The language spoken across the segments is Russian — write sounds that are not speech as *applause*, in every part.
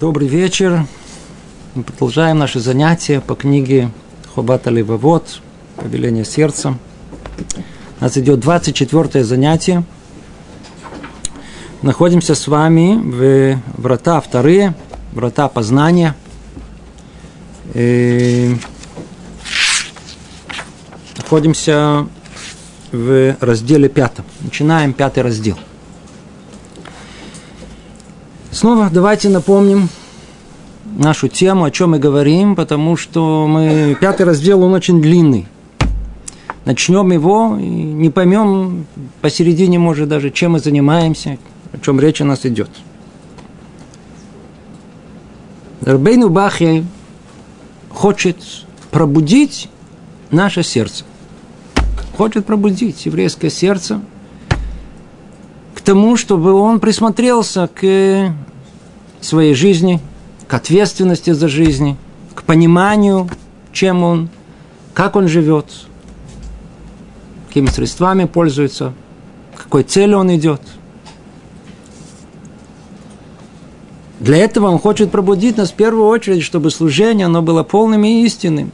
Добрый вечер. Мы продолжаем наши занятия по книге Хобата Левовод «Повеление сердца». У нас идет 24 занятие. Находимся с вами в врата вторые, врата познания. И находимся в разделе пятом. Начинаем пятый раздел – Снова давайте напомним нашу тему, о чем мы говорим, потому что мы пятый раздел, он очень длинный. Начнем его и не поймем посередине, может, даже, чем мы занимаемся, о чем речь у нас идет. Рабейну Бахья хочет пробудить наше сердце. Хочет пробудить еврейское сердце к тому, чтобы он присмотрелся к своей жизни, к ответственности за жизнь, к пониманию, чем он, как он живет, какими средствами пользуется, к какой цели он идет. Для этого он хочет пробудить нас в первую очередь, чтобы служение оно было полным и истинным.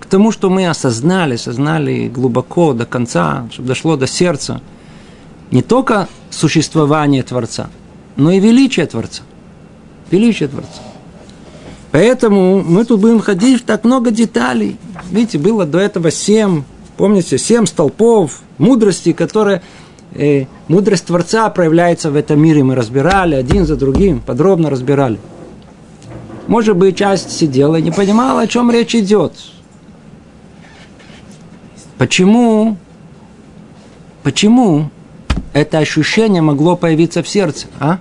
К тому, что мы осознали, осознали глубоко, до конца, чтобы дошло до сердца. Не только существование Творца, но и величие Творца – величие Творца. Поэтому мы тут будем ходить в так много деталей. Видите, было до этого семь, помните, семь столпов мудрости, которые э, мудрость Творца проявляется в этом мире. Мы разбирали один за другим, подробно разбирали. Может быть, часть сидела и не понимала, о чем речь идет. Почему? Почему это ощущение могло появиться в сердце? А?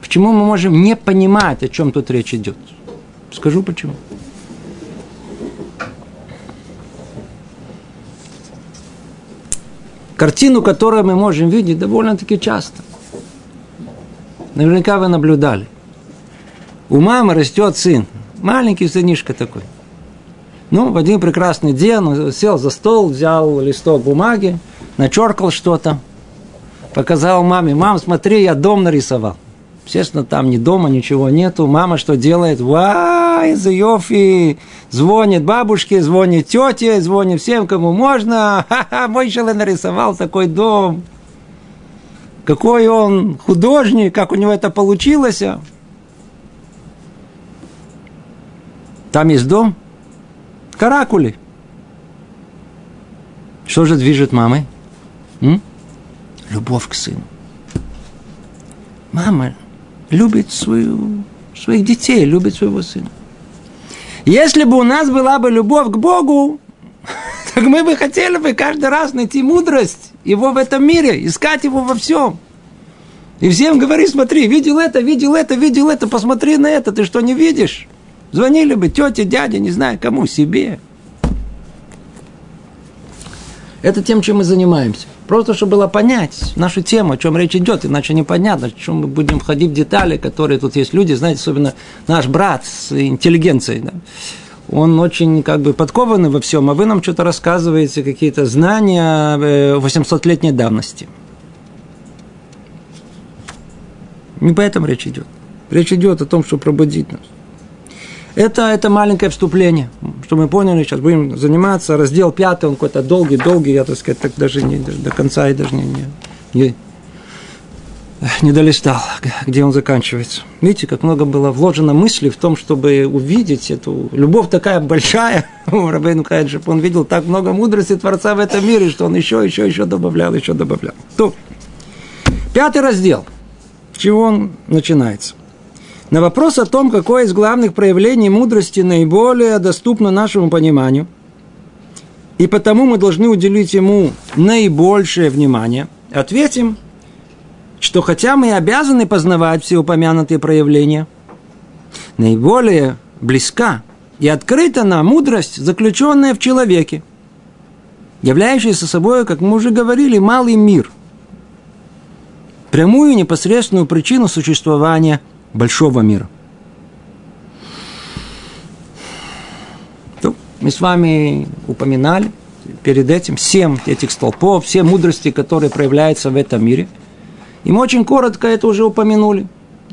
Почему мы можем не понимать, о чем тут речь идет? Скажу почему. Картину, которую мы можем видеть довольно-таки часто. Наверняка вы наблюдали. У мамы растет сын. Маленький сынишка такой. Ну, в один прекрасный день он сел за стол, взял листок бумаги, начеркал что-то, показал маме, мам, смотри, я дом нарисовал. Естественно, там ни дома, ничего нету. Мама что делает? Вай, за Йофи! Звонит бабушке, звонит тете, звонит всем, кому можно. Ха-ха, мой человек нарисовал такой дом. Какой он художник, как у него это получилось. Там есть дом. Каракули. Что же движет мамой? М? Любовь к сыну. Мама любит свою, своих детей, любит своего сына. Если бы у нас была бы любовь к Богу, *laughs* так мы бы хотели бы каждый раз найти мудрость его в этом мире, искать его во всем. И всем говори, смотри, видел это, видел это, видел это, посмотри на это, ты что не видишь? Звонили бы тете, дяде, не знаю кому, себе. Это тем, чем мы занимаемся. Просто, чтобы было понять нашу тему, о чем речь идет, иначе непонятно, о чем мы будем входить в детали, которые тут есть люди, знаете, особенно наш брат с интеллигенцией, да? он очень как бы подкованный во всем, а вы нам что-то рассказываете, какие-то знания 800-летней давности. Не по этому речь идет. Речь идет о том, чтобы пробудить нас. Это, это маленькое вступление, что мы поняли, сейчас будем заниматься. Раздел пятый, он какой-то долгий-долгий, я, так сказать, так даже не до конца и даже не, не, не, долистал, где он заканчивается. Видите, как много было вложено мысли в том, чтобы увидеть эту любовь такая большая *laughs* у Рабейну Каэджи, он видел так много мудрости Творца в этом мире, что он еще, еще, еще добавлял, еще добавлял. То, пятый раздел. С чего он начинается? На вопрос о том, какое из главных проявлений мудрости наиболее доступно нашему пониманию, и потому мы должны уделить ему наибольшее внимание, ответим, что хотя мы обязаны познавать все упомянутые проявления, наиболее близка и открыта нам мудрость, заключенная в человеке, являющаяся собой, как мы уже говорили, малый мир, прямую непосредственную причину существования – большого мира. Ну, мы с вами упоминали перед этим семь этих столпов, все мудрости, которые проявляются в этом мире. И мы очень коротко это уже упомянули.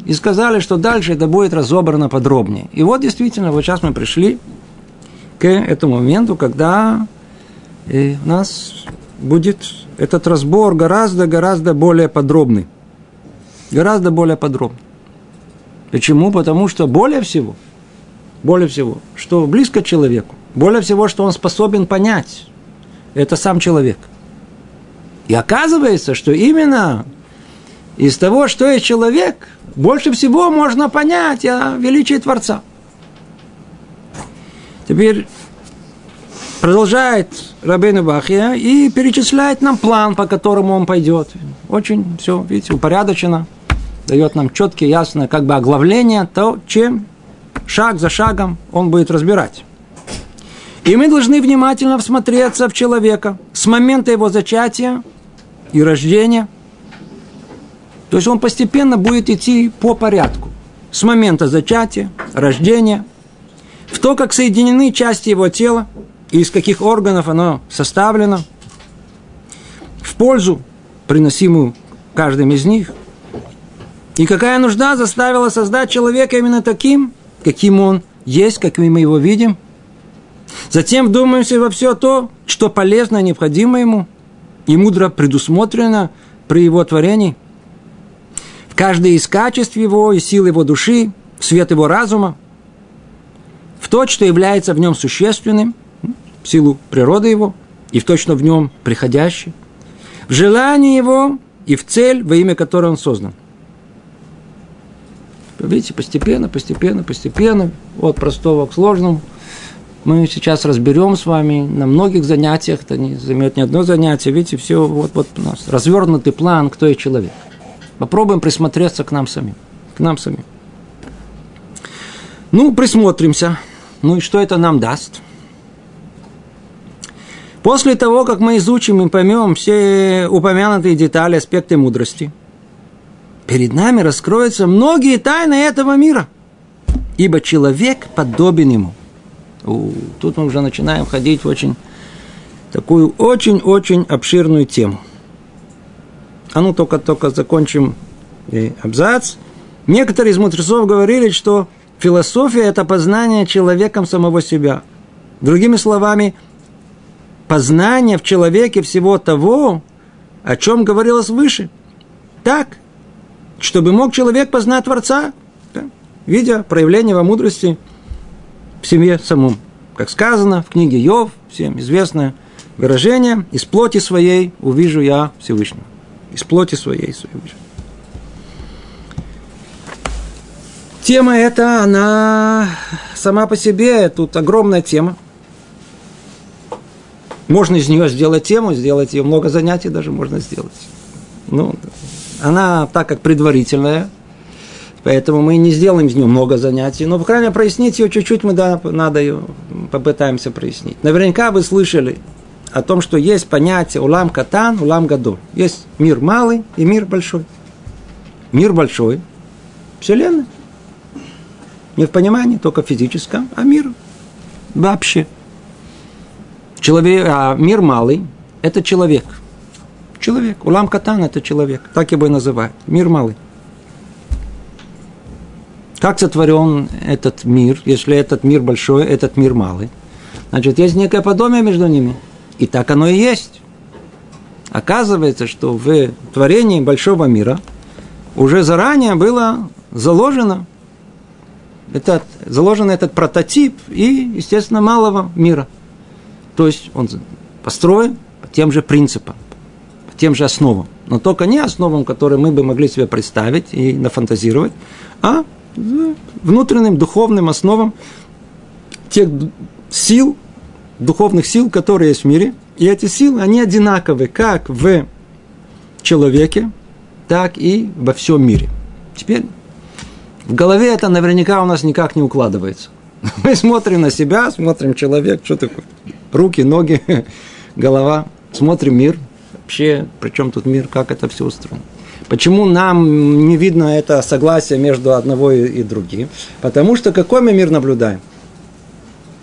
и сказали, что дальше это будет разобрано подробнее. И вот действительно, вот сейчас мы пришли к этому моменту, когда э, у нас будет этот разбор гораздо-гораздо более подробный. Гораздо более подробный. Почему? Потому что более всего, более всего, что близко человеку, более всего, что он способен понять, это сам человек. И оказывается, что именно из того, что есть человек, больше всего можно понять о величии Творца. Теперь продолжает Рабейну Бахия и перечисляет нам план, по которому он пойдет. Очень все, видите, упорядочено. Дает нам четкие, ясное как бы оглавление, то, чем шаг за шагом он будет разбирать. И мы должны внимательно всмотреться в человека с момента его зачатия и рождения – то есть он постепенно будет идти по порядку. С момента зачатия, рождения, в то, как соединены части его тела, и из каких органов оно составлено, в пользу, приносимую каждым из них, и какая нужда заставила создать человека именно таким, каким он есть, каким мы его видим. Затем вдумаемся во все то, что полезно и необходимо ему, и мудро предусмотрено при его творении – каждое из качеств его и сил его души, свет его разума, в то, что является в нем существенным, в силу природы его, и в то, что в нем приходящее, в желании его и в цель, во имя которой он создан. Видите, постепенно, постепенно, постепенно, от простого к сложному. Мы сейчас разберем с вами на многих занятиях, это не займет ни одно занятие, видите, все, вот, вот у нас развернутый план, кто есть человек – Попробуем присмотреться к нам самим. К нам самим. Ну, присмотримся. Ну и что это нам даст? После того, как мы изучим и поймем все упомянутые детали, аспекты мудрости, перед нами раскроются многие тайны этого мира. Ибо человек подобен ему. У, тут мы уже начинаем ходить в очень такую очень-очень обширную тему – а ну только-только закончим абзац. Некоторые из мудрецов говорили, что философия – это познание человеком самого себя. Другими словами, познание в человеке всего того, о чем говорилось выше. Так, чтобы мог человек познать Творца, да, видя проявление во мудрости в семье самом. Как сказано в книге Йов, всем известное выражение, «Из плоти своей увижу я Всевышнего» из плоти своей. своей. Тема эта, она сама по себе, тут огромная тема. Можно из нее сделать тему, сделать ее много занятий даже можно сделать. Ну, она так как предварительная, поэтому мы не сделаем из нее много занятий, но, по крайней мере, прояснить ее чуть-чуть мы да, надо ее попытаемся прояснить. Наверняка вы слышали о том, что есть понятие улам катан, улам гадол. Есть мир малый и мир большой. Мир большой – Вселенная. Не в понимании только физическом, а мир вообще. Человек, а мир малый – это человек. Человек. Улам катан – это человек. Так его и называют. Мир малый. Как сотворен этот мир, если этот мир большой, этот мир малый? Значит, есть некое подобие между ними – и так оно и есть. Оказывается, что в творении большого мира уже заранее было заложено этот, заложен этот прототип и, естественно, малого мира. То есть он построен по тем же принципам, тем же основам. Но только не основам, которые мы бы могли себе представить и нафантазировать, а внутренним духовным основам тех сил, духовных сил, которые есть в мире. И эти силы, они одинаковы как в человеке, так и во всем мире. Теперь в голове это наверняка у нас никак не укладывается. *laughs* Мы смотрим на себя, смотрим человек, что такое, руки, ноги, *laughs* голова, смотрим мир. Вообще, при чем тут мир, как это все устроено? Почему нам не видно это согласие между одного и другим? Потому что какой мы мир наблюдаем?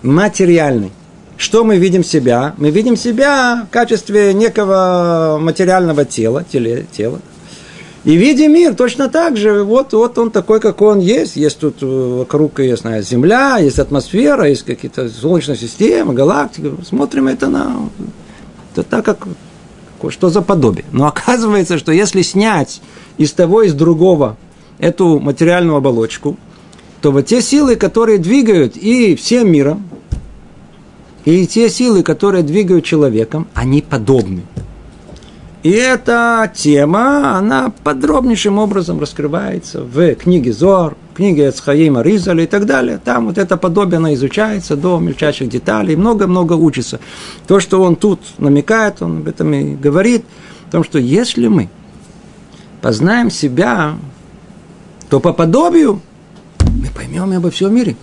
Материальный что мы видим себя? Мы видим себя в качестве некого материального тела, теле, тела. И видим мир точно так же. Вот, вот он такой, какой он есть. Есть тут э, вокруг, я знаю, Земля, есть атмосфера, есть какие-то солнечная система, галактика. Смотрим это на... Это так, как... Что за подобие? Но оказывается, что если снять из того, из другого эту материальную оболочку, то вот те силы, которые двигают и всем миром, и те силы, которые двигают человеком, они подобны. И эта тема, она подробнейшим образом раскрывается в книге Зор, книге Эцхаима Ризаля и так далее. Там вот это подобие, она изучается до мельчайших деталей, много-много учится. То, что он тут намекает, он об этом и говорит, о том, что если мы познаем себя, то по подобию мы поймем обо всем мире,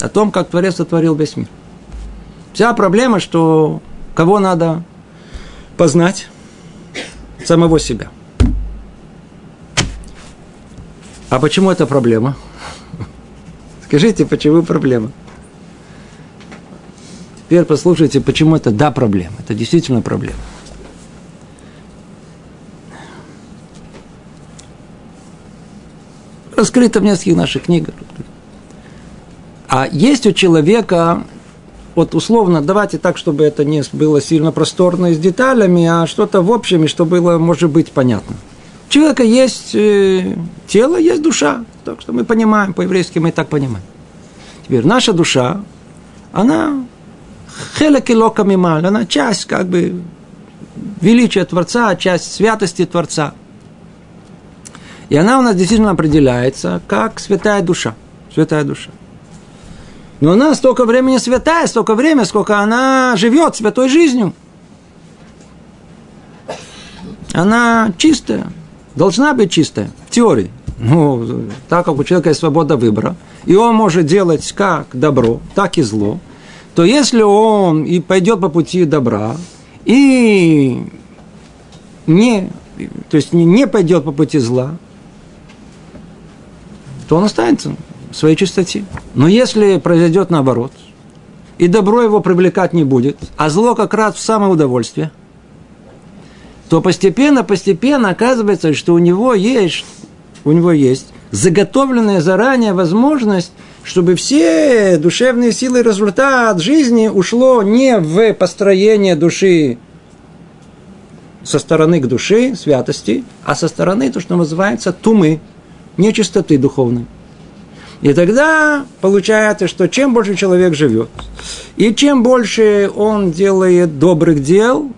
о том, как Творец сотворил весь мир. Вся проблема, что кого надо познать, самого себя. А почему это проблема? *laughs* Скажите, почему проблема? Теперь послушайте, почему это да проблема. Это действительно проблема. Раскрыто в нескольких наших книгах. А есть у человека вот условно, давайте так, чтобы это не было сильно просторно и с деталями, а что-то в общем, и что было, может быть, понятно. У человека есть э, тело, есть душа. Так что мы понимаем, по-еврейски мы так понимаем. Теперь наша душа, она хелеки мималь, она часть как бы величия Творца, часть святости Творца. И она у нас действительно определяется как святая душа. Святая душа. Но она столько времени святая, столько времени, сколько она живет святой жизнью. Она чистая, должна быть чистая, в теории. Ну, так как у человека есть свобода выбора, и он может делать как добро, так и зло, то если он и пойдет по пути добра, и не, то есть не пойдет по пути зла, то он останется своей чистоте. Но если произойдет наоборот, и добро его привлекать не будет, а зло как раз в самое удовольствие, то постепенно, постепенно оказывается, что у него есть, у него есть заготовленная заранее возможность, чтобы все душевные силы и результат жизни ушло не в построение души со стороны к душе, святости, а со стороны то, что называется тумы, нечистоты духовной. И тогда получается, что чем больше человек живет, и чем больше он делает добрых дел,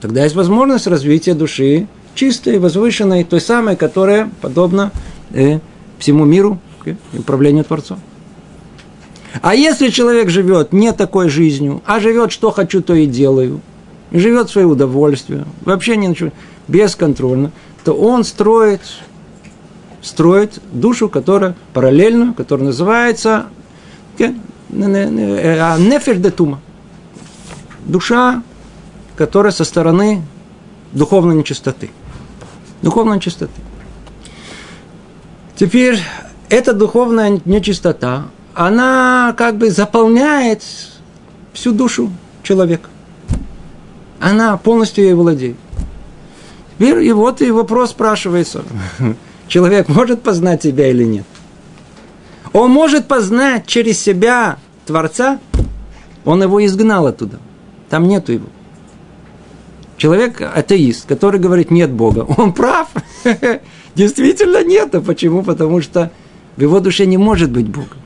тогда есть возможность развития души чистой, возвышенной, той самой, которая подобна э, всему миру okay, и управлению Творцом. А если человек живет не такой жизнью, а живет, что хочу, то и делаю, живет в свое удовольствие, вообще не ничего, бесконтрольно, то он строит строит душу, которая параллельно, которая называется нефер де. Душа, которая со стороны духовной нечистоты. Духовной нечистоты. Теперь эта духовная нечистота, она как бы заполняет всю душу человека. Она полностью ей владеет. И вот и вопрос спрашивается *laughs* человек может познать себя или нет? Он может познать через себя Творца, он его изгнал оттуда. Там нету его. Человек атеист, который говорит, нет Бога, он прав. *laughs* Действительно нет. А почему? Потому что в его душе не может быть Бога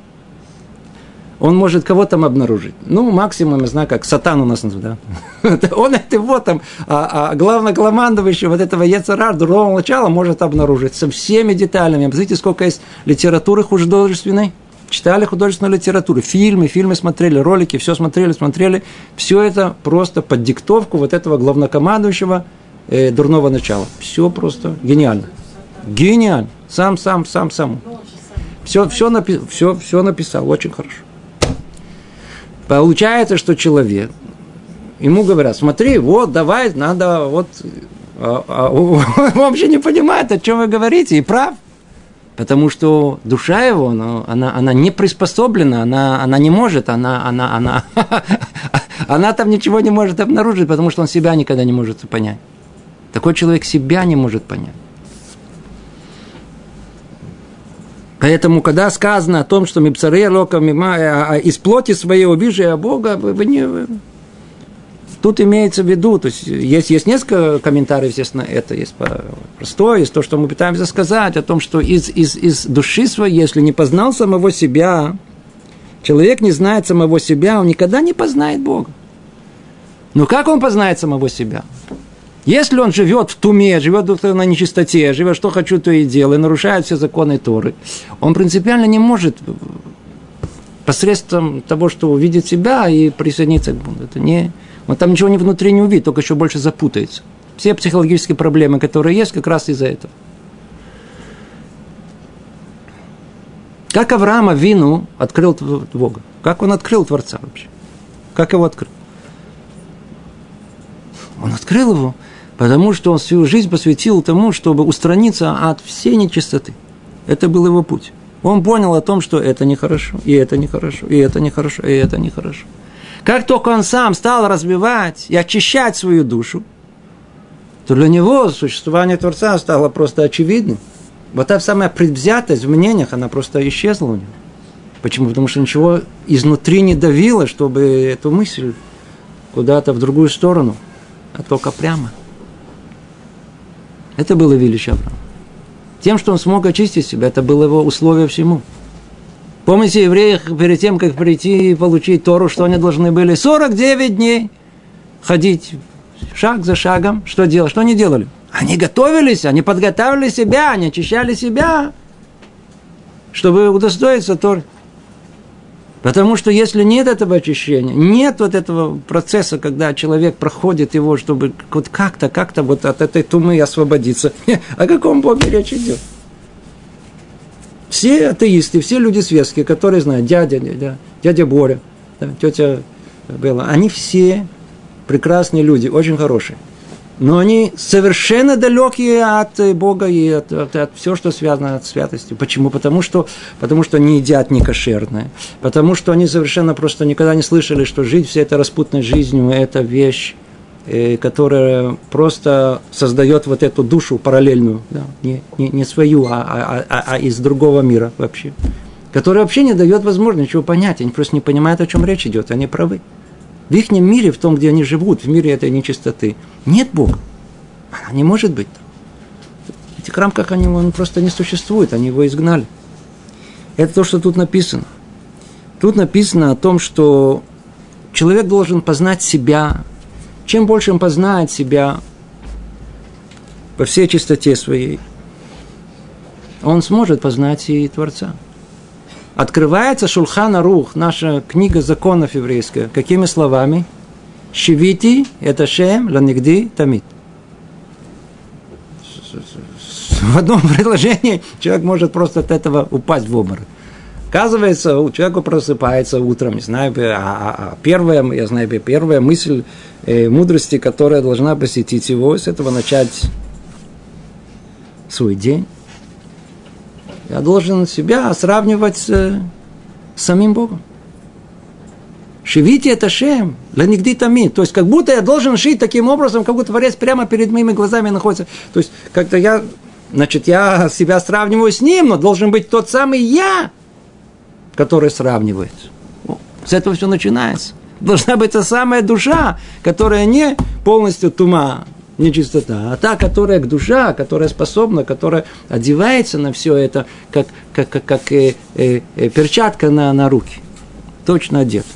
он может кого там обнаружить. Ну, максимум, я знаю, как сатан у нас да? *laughs* он это вот там, а, а главнокомандующий вот этого Ецарар, дурного начала может обнаружить со всеми деталями. Знаете, сколько есть литературы художественной? Читали художественную литературу, фильмы, фильмы смотрели, ролики, все смотрели, смотрели. Все это просто под диктовку вот этого главнокомандующего э, дурного начала. Все просто гениально. Гениально. Сам, сам, сам, сам. Все, все, напи- все, все написал, очень хорошо. Получается, что человек, ему говорят, смотри, вот, давай, надо, вот, а, а, *laughs* он вообще не понимает, о чем вы говорите, и прав. Потому что душа его, она, она, она не приспособлена, она, она не может, она, она, она, *laughs* она там ничего не может обнаружить, потому что он себя никогда не может понять. Такой человек себя не может понять. Поэтому, когда сказано о том, что Мипсаре Лока а, из плоти своей увижу я Бога, вы не, Тут имеется в виду, то есть есть, есть несколько комментариев, естественно, это есть простое, есть то, что мы пытаемся сказать, о том, что из, из, из души своей, если не познал самого себя, человек не знает самого себя, он никогда не познает Бога. Но как он познает самого себя? Если он живет в туме, живет на нечистоте, живет, что хочу, то и делаю, нарушает все законы Торы, он принципиально не может посредством того, что увидит себя и присоединиться к Богу. Это не, он там ничего не внутри не увидит, только еще больше запутается. Все психологические проблемы, которые есть, как раз из-за этого. Как Авраама Вину открыл Бога? Как он открыл Творца вообще? Как его открыл? Он открыл его, потому что он свою жизнь посвятил тому, чтобы устраниться от всей нечистоты. Это был его путь. Он понял о том, что это нехорошо, и это нехорошо, и это нехорошо, и это нехорошо. Как только он сам стал разбивать и очищать свою душу, то для него существование Творца стало просто очевидным. Вот та самая предвзятость в мнениях, она просто исчезла у него. Почему? Потому что ничего изнутри не давило, чтобы эту мысль куда-то в другую сторону, а только прямо. Это было величие Авраама. Тем, что он смог очистить себя, это было его условие всему – Помните, евреи перед тем, как прийти и получить Тору, что они должны были 49 дней ходить шаг за шагом. Что делать? Что они делали? Они готовились, они подготавливали себя, они очищали себя, чтобы удостоиться Торы. Потому что если нет этого очищения, нет вот этого процесса, когда человек проходит его, чтобы вот как-то, как-то вот от этой тумы освободиться, *laughs* о каком Боге речь идет? Все атеисты, все люди светские, которые знают, дядя, дядя, дядя Боря, да, тетя Белла, они все прекрасные люди, очень хорошие. Но они совершенно далекие от Бога и от, от, от всего, что связано с святостью. Почему? Потому что, потому что они едят некошерное. Потому что они совершенно просто никогда не слышали, что жить всей этой распутной жизнью – это вещь Э, которая просто создает вот эту душу параллельную, да, не, не, не свою, а, а, а, а из другого мира вообще, которая вообще не дает возможности ничего понять, они просто не понимают, о чем речь идет, они правы. В их мире, в том, где они живут, в мире этой нечистоты, нет Бога. Она не может быть. В этих рамках они, он просто не существует, они его изгнали. Это то, что тут написано. Тут написано о том, что человек должен познать себя, чем больше он познает себя по всей чистоте своей, он сможет познать и Творца. Открывается Шулхана Рух, наша книга законов еврейская, какими словами? Шивити – это Шем, Ланигди, Тамит. В одном *laughs* предложении человек может просто от этого упасть в обморок. Оказывается, у человека просыпается утром, не знаю, а, а, а первая, я знаю, первая мысль э, мудрости, которая должна посетить его, с этого начать свой день. Я должен себя сравнивать с, с самим Богом. Шивите это шем, ленигди тами. То есть, как будто я должен шить таким образом, как будто Творец прямо перед моими глазами находится. То есть, как-то я, значит, я себя сравниваю с ним, но должен быть тот самый я, который сравнивает. С этого все начинается. Должна быть та самая душа, которая не полностью тума, нечистота, а та, которая к душа, которая способна, которая одевается на все это, как, как, как, как э, э, э, перчатка на, на руки. Точно одет.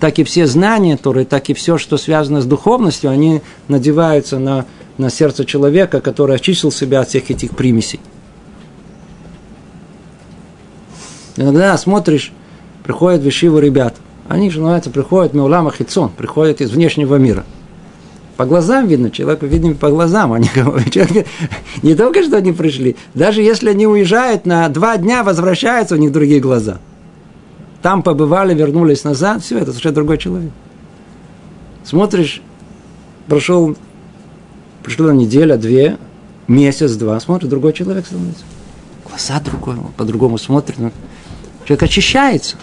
Так и все знания, которые, так и все, что связано с духовностью, они надеваются на, на сердце человека, который очистил себя от всех этих примесей. Иногда смотришь, приходят в Ишиву ребята. Они же, называется, приходят Меулама Хитсон, приходят из внешнего мира. По глазам видно, человек видно по глазам. Они, человек, не только что они пришли, даже если они уезжают на два дня, возвращаются, у них другие глаза. Там побывали, вернулись назад, все, это совершенно другой человек. Смотришь, прошел, прошла неделя, две, месяц, два, смотришь, другой человек становится. Глаза другой, по-другому смотрит. Человек очищается.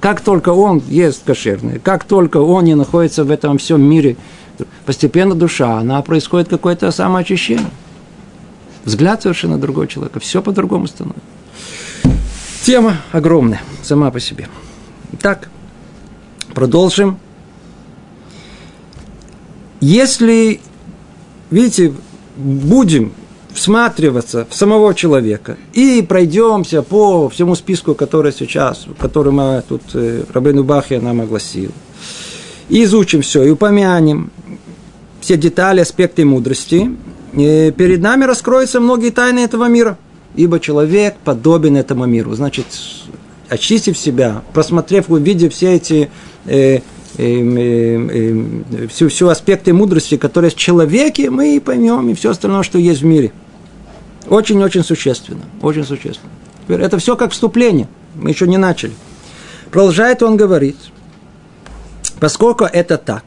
Как только он ест кошерное, как только он не находится в этом всем мире, постепенно душа, она происходит какое-то самоочищение. Взгляд совершенно другого человека, все по-другому становится. Тема огромная сама по себе. Так, продолжим. Если, видите, будем всматриваться в самого человека и пройдемся по всему списку, который сейчас, который мы тут э, Рабейну Бахия нам огласил, и изучим все, и упомянем все детали, аспекты мудрости, перед нами раскроются многие тайны этого мира, ибо человек подобен этому миру. Значит, очистив себя, просмотрев, увидев все эти э, всю, всю аспекты мудрости, которые в человеке, мы и поймем, и все остальное, что есть в мире. Очень-очень существенно. Очень существенно. Теперь это все как вступление. Мы еще не начали. Продолжает он говорить, поскольку это так,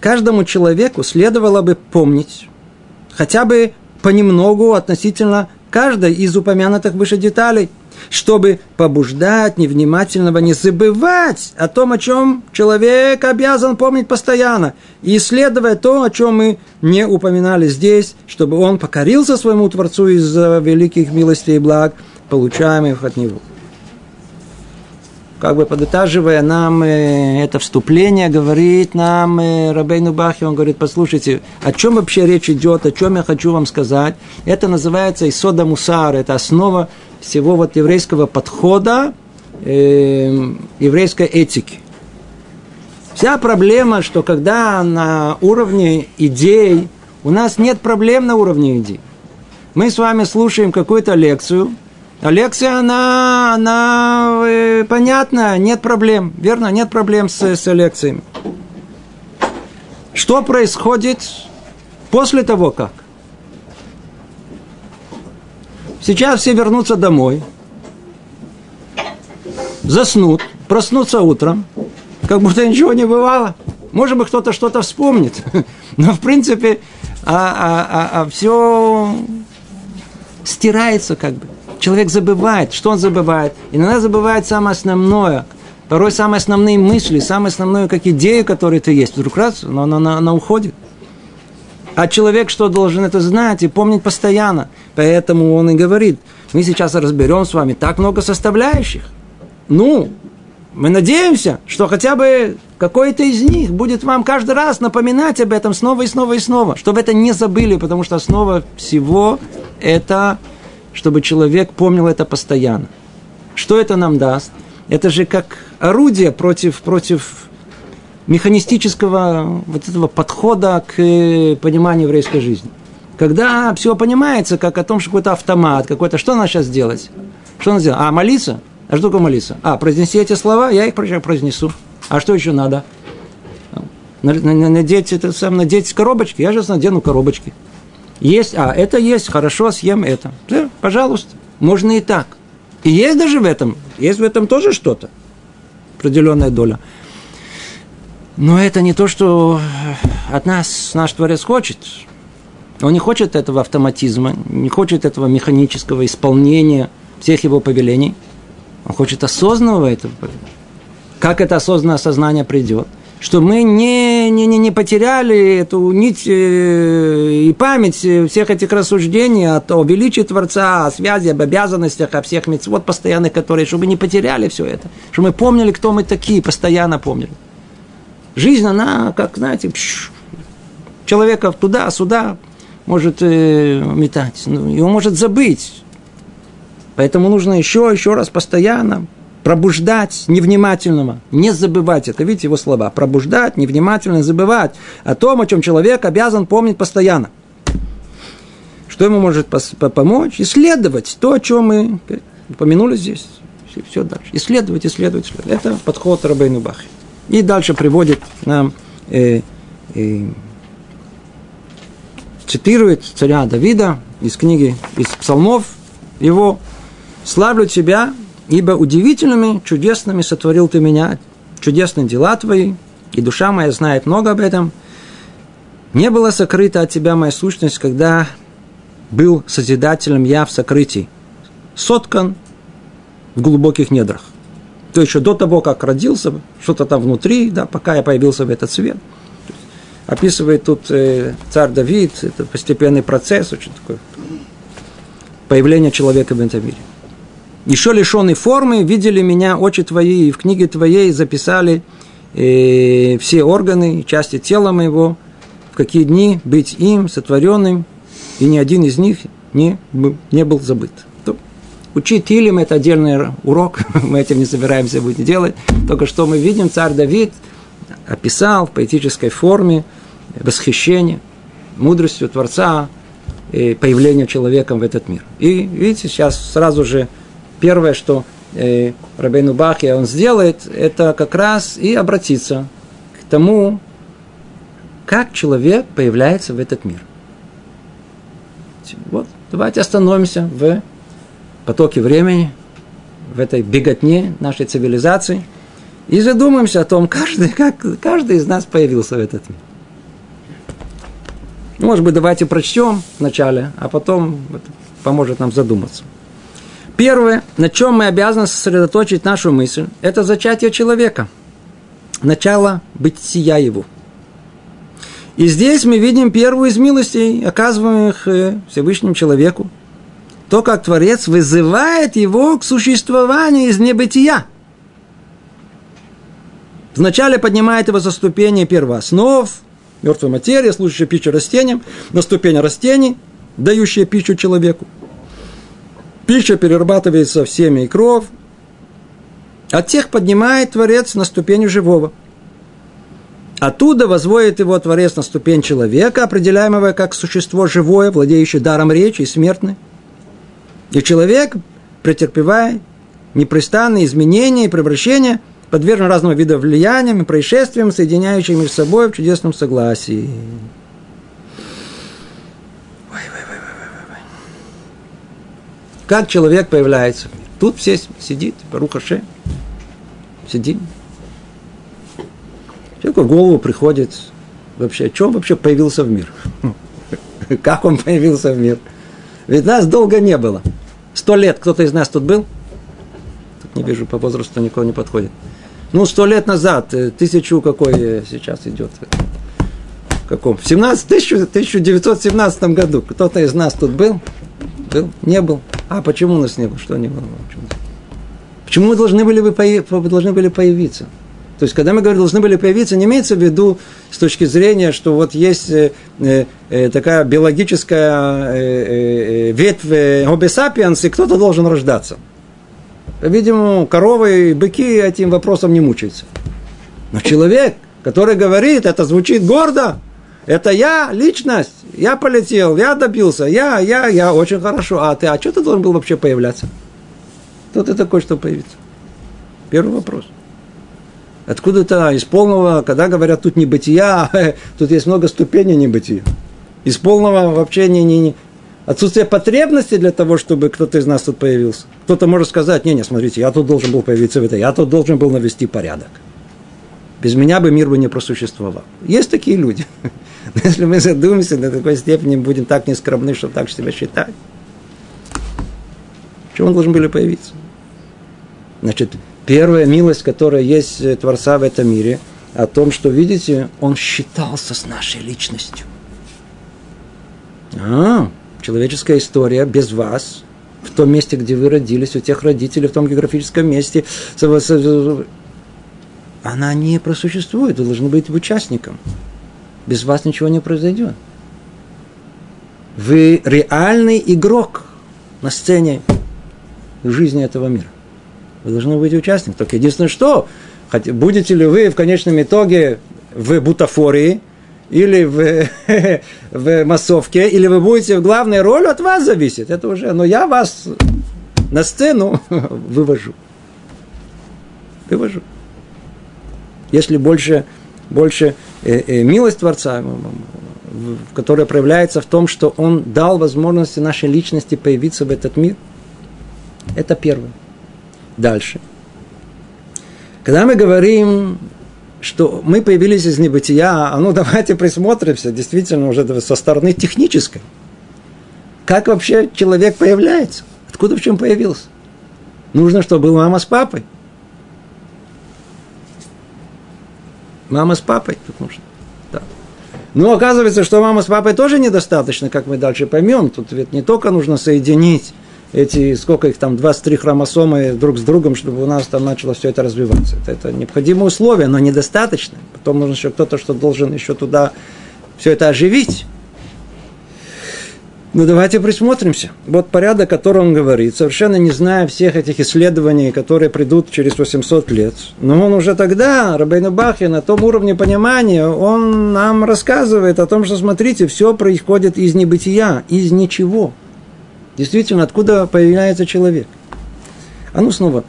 каждому человеку следовало бы помнить хотя бы понемногу относительно каждой из упомянутых выше деталей – чтобы побуждать невнимательного не забывать о том, о чем человек обязан помнить постоянно, и исследуя то, о чем мы не упоминали здесь, чтобы он покорился своему Творцу из-за великих милостей и благ, получаемых от Него как бы подытаживая нам э, это вступление, говорит нам э, Рабейну Бахи, он говорит, послушайте, о чем вообще речь идет, о чем я хочу вам сказать. Это называется Исода Мусар, это основа всего вот еврейского подхода, э, еврейской этики. Вся проблема, что когда на уровне идей, у нас нет проблем на уровне идей. Мы с вами слушаем какую-то лекцию – лекция, она, она э, понятна, нет проблем, верно, нет проблем с, с лекциями. Что происходит после того, как? Сейчас все вернутся домой, заснут, проснутся утром, как будто ничего не бывало. Может быть, кто-то что-то вспомнит. *laughs* Но, в принципе, а, а, а, а все стирается как бы человек забывает. Что он забывает? Иногда забывает самое основное. Порой самые основные мысли, самые основные как идеи, которые ты есть. Вдруг раз, но она, она, она уходит. А человек что должен это знать и помнить постоянно. Поэтому он и говорит, мы сейчас разберем с вами так много составляющих. Ну, мы надеемся, что хотя бы какой-то из них будет вам каждый раз напоминать об этом снова и снова и снова, чтобы это не забыли, потому что основа всего это чтобы человек помнил это постоянно. Что это нам даст? Это же как орудие против, против механистического вот этого подхода к э, пониманию еврейской жизни. Когда все понимается, как о том, что какой-то автомат, какой-то, что надо сейчас делать? Что надо сделать? А, молиться? А что такое молиться? А, произнеси эти слова, я их произнесу. А что еще надо? Надеть, это сам, надеть коробочки, я сейчас надену коробочки. Есть, а, это есть, хорошо, съем это. Да, пожалуйста, можно и так. И есть даже в этом, есть в этом тоже что-то, определенная доля. Но это не то, что от нас наш Творец хочет. Он не хочет этого автоматизма, не хочет этого механического исполнения всех его повелений. Он хочет осознанного этого. Как это осознанное сознание придет? Что мы не, не, не, не потеряли эту нить э, и память всех этих рассуждений о, о величии Творца, о связи, об обязанностях, о всех мецвод постоянных, которые, чтобы не потеряли все это, чтобы мы помнили, кто мы такие, постоянно помнили. Жизнь, она, как, знаете, человека туда-сюда может э, метать, ну, его может забыть. Поэтому нужно еще, еще раз постоянно пробуждать невнимательного, не забывать это, видите его слова, пробуждать, невнимательно забывать о том, о чем человек обязан помнить постоянно. Что ему может помочь? Исследовать то, о чем мы упомянули здесь. Все дальше. Исследовать, исследовать, исследовать. Это подход Рабейну Бахи. И дальше приводит нам, э, э, цитирует царя Давида из книги, из псалмов его «Славлю тебя, ибо удивительными, чудесными сотворил ты меня, чудесные дела твои, и душа моя знает много об этом. Не было сокрыта от тебя моя сущность, когда был созидателем я в сокрытии, соткан в глубоких недрах. То еще до того, как родился, что-то там внутри, да, пока я появился в этот свет. Описывает тут э, царь Давид, это постепенный процесс, очень такой, появление человека в этом мире. Еще лишенный формы, видели меня очи твои, и в книге твоей записали э, все органы, части тела моего, в какие дни быть им, сотворенным, и ни один из них не, не был забыт. Учить Илим – это отдельный урок, *laughs* мы этим не собираемся будет делать. Только что мы видим, царь Давид описал в поэтической форме восхищение мудростью Творца и появлением человеком в этот мир. И видите, сейчас сразу же первое, что э, Рабейну Бахия он сделает, это как раз и обратиться к тому, как человек появляется в этот мир. Вот, давайте остановимся в потоке времени, в этой беготне нашей цивилизации, и задумаемся о том, каждый, как каждый из нас появился в этот мир. Может быть, давайте прочтем вначале, а потом это поможет нам задуматься. Первое, на чем мы обязаны сосредоточить нашу мысль, это зачатие человека, начало бытия его. И здесь мы видим первую из милостей, оказываемых э, Всевышним человеку, то, как Творец вызывает его к существованию из небытия. Вначале поднимает его за ступени первооснов, мертвой материи, служащая пищу растениям, на ступень растений, дающая пищу человеку. Пища перерабатывается в семя и кровь. От тех поднимает Творец на ступень живого. Оттуда возводит его Творец на ступень человека, определяемого как существо живое, владеющее даром речи и смертное. И человек, претерпевая непрестанные изменения и превращения, подвержен разного вида влияниям и происшествиям, соединяющим между собой в чудесном согласии. Как человек появляется? Тут все сидит, Рухаше, сидим. Человеку в голову приходит вообще, что он вообще появился в мир? *laughs* Как он появился в мир? Ведь нас долго не было. Сто лет кто-то из нас тут был? Тут не вижу, по возрасту никого не подходит. Ну, сто лет назад, э, тысячу какой э, сейчас идет? В каком? В 17, 1917 году. Кто-то из нас тут был? Был? Не был. А почему у нас не было? Что не было? Почему, мы должны были, бы появ... должны были появиться? То есть, когда мы говорим, должны были появиться, не имеется в виду с точки зрения, что вот есть э, э, такая биологическая э, э, ветвь Homo sapiens, и кто-то должен рождаться. По-видимому, коровы и быки этим вопросом не мучаются. Но человек, который говорит, это звучит гордо, это я, личность, я полетел, я добился, я, я, я, очень хорошо. А ты, а что ты должен был вообще появляться? Кто ты такой, что появиться? Первый вопрос. Откуда-то из полного, когда говорят тут не бытия, *laughs* тут есть много ступеней небытия. Из полного вообще не, не, не, отсутствие потребности для того, чтобы кто-то из нас тут появился. Кто-то может сказать, не, не, смотрите, я тут должен был появиться в этой, я тут должен был навести порядок. Без меня бы мир бы не просуществовал. Есть такие люди. *laughs* *laughs* Если мы задумаемся, до такой степени будем так нескромны, что так себя считать. Чего он должен были появиться? Значит, первая милость, которая есть Творца в этом мире, о том, что, видите, он считался с нашей личностью. А, человеческая история без вас, в том месте, где вы родились, у тех родителей, в том географическом месте, она не просуществует, вы должны быть участником. Без вас ничего не произойдет. Вы реальный игрок на сцене жизни этого мира. Вы должны быть участником. Только единственное, что, будете ли вы в конечном итоге в бутафории, или в, *laughs* в массовке, или вы будете в главной роли, от вас зависит. Это уже, но я вас на сцену *laughs* вывожу. Вывожу. Если больше, больше э, э, милость Творца, которая проявляется в том, что Он дал возможности нашей личности появиться в этот мир, это первое. Дальше. Когда мы говорим, что мы появились из небытия, а ну *laughs* давайте присмотримся, действительно, уже со стороны технической. Как вообще человек появляется? Откуда в чем появился? Нужно, чтобы был мама с папой. Мама с папой тут нужно. Да. Но оказывается, что мама с папой тоже недостаточно, как мы дальше поймем. Тут ведь не только нужно соединить эти, сколько их там, 23 хромосомы друг с другом, чтобы у нас там начало все это развиваться. Это, это необходимое условие, но недостаточно. Потом нужно еще кто-то, что должен еще туда все это оживить. Ну, давайте присмотримся. Вот порядок, о котором он говорит, совершенно не зная всех этих исследований, которые придут через 800 лет. Но он уже тогда, Рабейну Бахи, на том уровне понимания, он нам рассказывает о том, что, смотрите, все происходит из небытия, из ничего. Действительно, откуда появляется человек. А ну снова,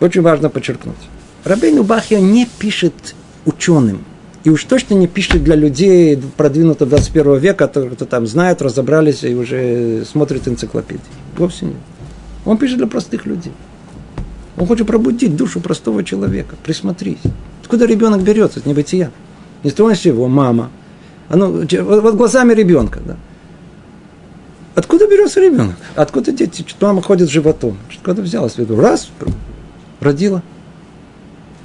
очень важно подчеркнуть. Рабейну Бахья не пишет ученым – и уж точно не пишет для людей продвинутого 21 века, которые -то там знают, разобрались и уже смотрят энциклопедии. Вовсе нет. Он пишет для простых людей. Он хочет пробудить душу простого человека. Присмотрись. Откуда ребенок берется? Это небытия. Не с чего. Мама. Оно, вот, глазами ребенка. Да. Откуда берется ребенок? Откуда дети? Мама ходит животом. Откуда взялась в виду? Раз, родила.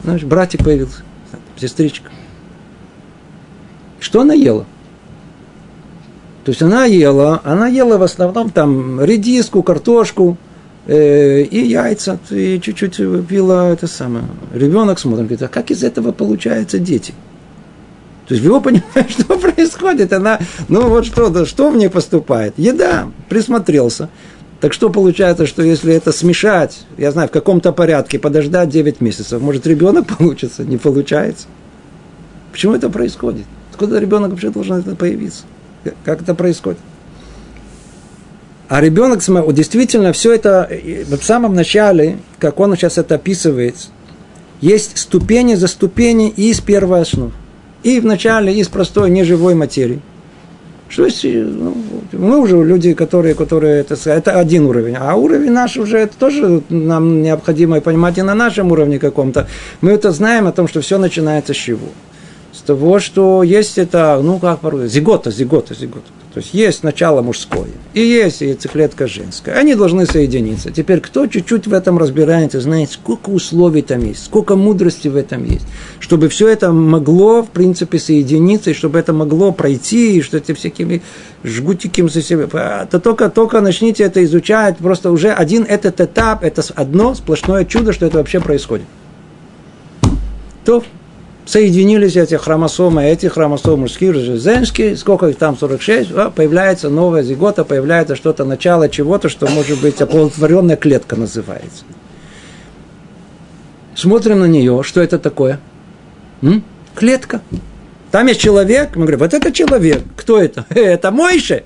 Знаешь, братик появился, сестричка. Что она ела? То есть она ела, она ела в основном там редиску, картошку э, и яйца, и чуть-чуть пила это самое. Ребенок смотрит, говорит, а как из этого получаются дети? То есть в его понимании, *laughs* что происходит, она, ну вот что, что в ней поступает? Еда, присмотрелся. Так что получается, что если это смешать, я знаю, в каком-то порядке, подождать 9 месяцев, может ребенок *laughs* получится? Не получается. Почему это происходит? Откуда ребенок вообще должен это появиться? Как это происходит? А ребенок, действительно, все это в самом начале, как он сейчас это описывает, есть ступени за ступени из первой основы. И вначале из простой неживой материи. Что есть, ну, мы уже люди, которые, которые это, это один уровень, а уровень наш уже это тоже нам необходимо понимать и на нашем уровне каком-то. Мы это знаем о том, что все начинается с чего того, что есть это, ну как по зигота, зигота, зигота. То есть есть начало мужское и есть яйцеклетка женская. Они должны соединиться. Теперь кто чуть-чуть в этом разбирается, знает, сколько условий там есть, сколько мудрости в этом есть, чтобы все это могло, в принципе, соединиться, и чтобы это могло пройти, и что эти всякими жгутики за себя. То только, только начните это изучать, просто уже один этот этап, это одно сплошное чудо, что это вообще происходит. То соединились эти хромосомы, эти хромосомы мужские, женские, сколько их там, 46, а, появляется новая зигота, появляется что-то, начало чего-то, что может быть оплодотворенная клетка называется. Смотрим на нее, что это такое? М? Клетка. Там есть человек, мы говорим, вот это человек. Кто это? *laughs* Это Мойше.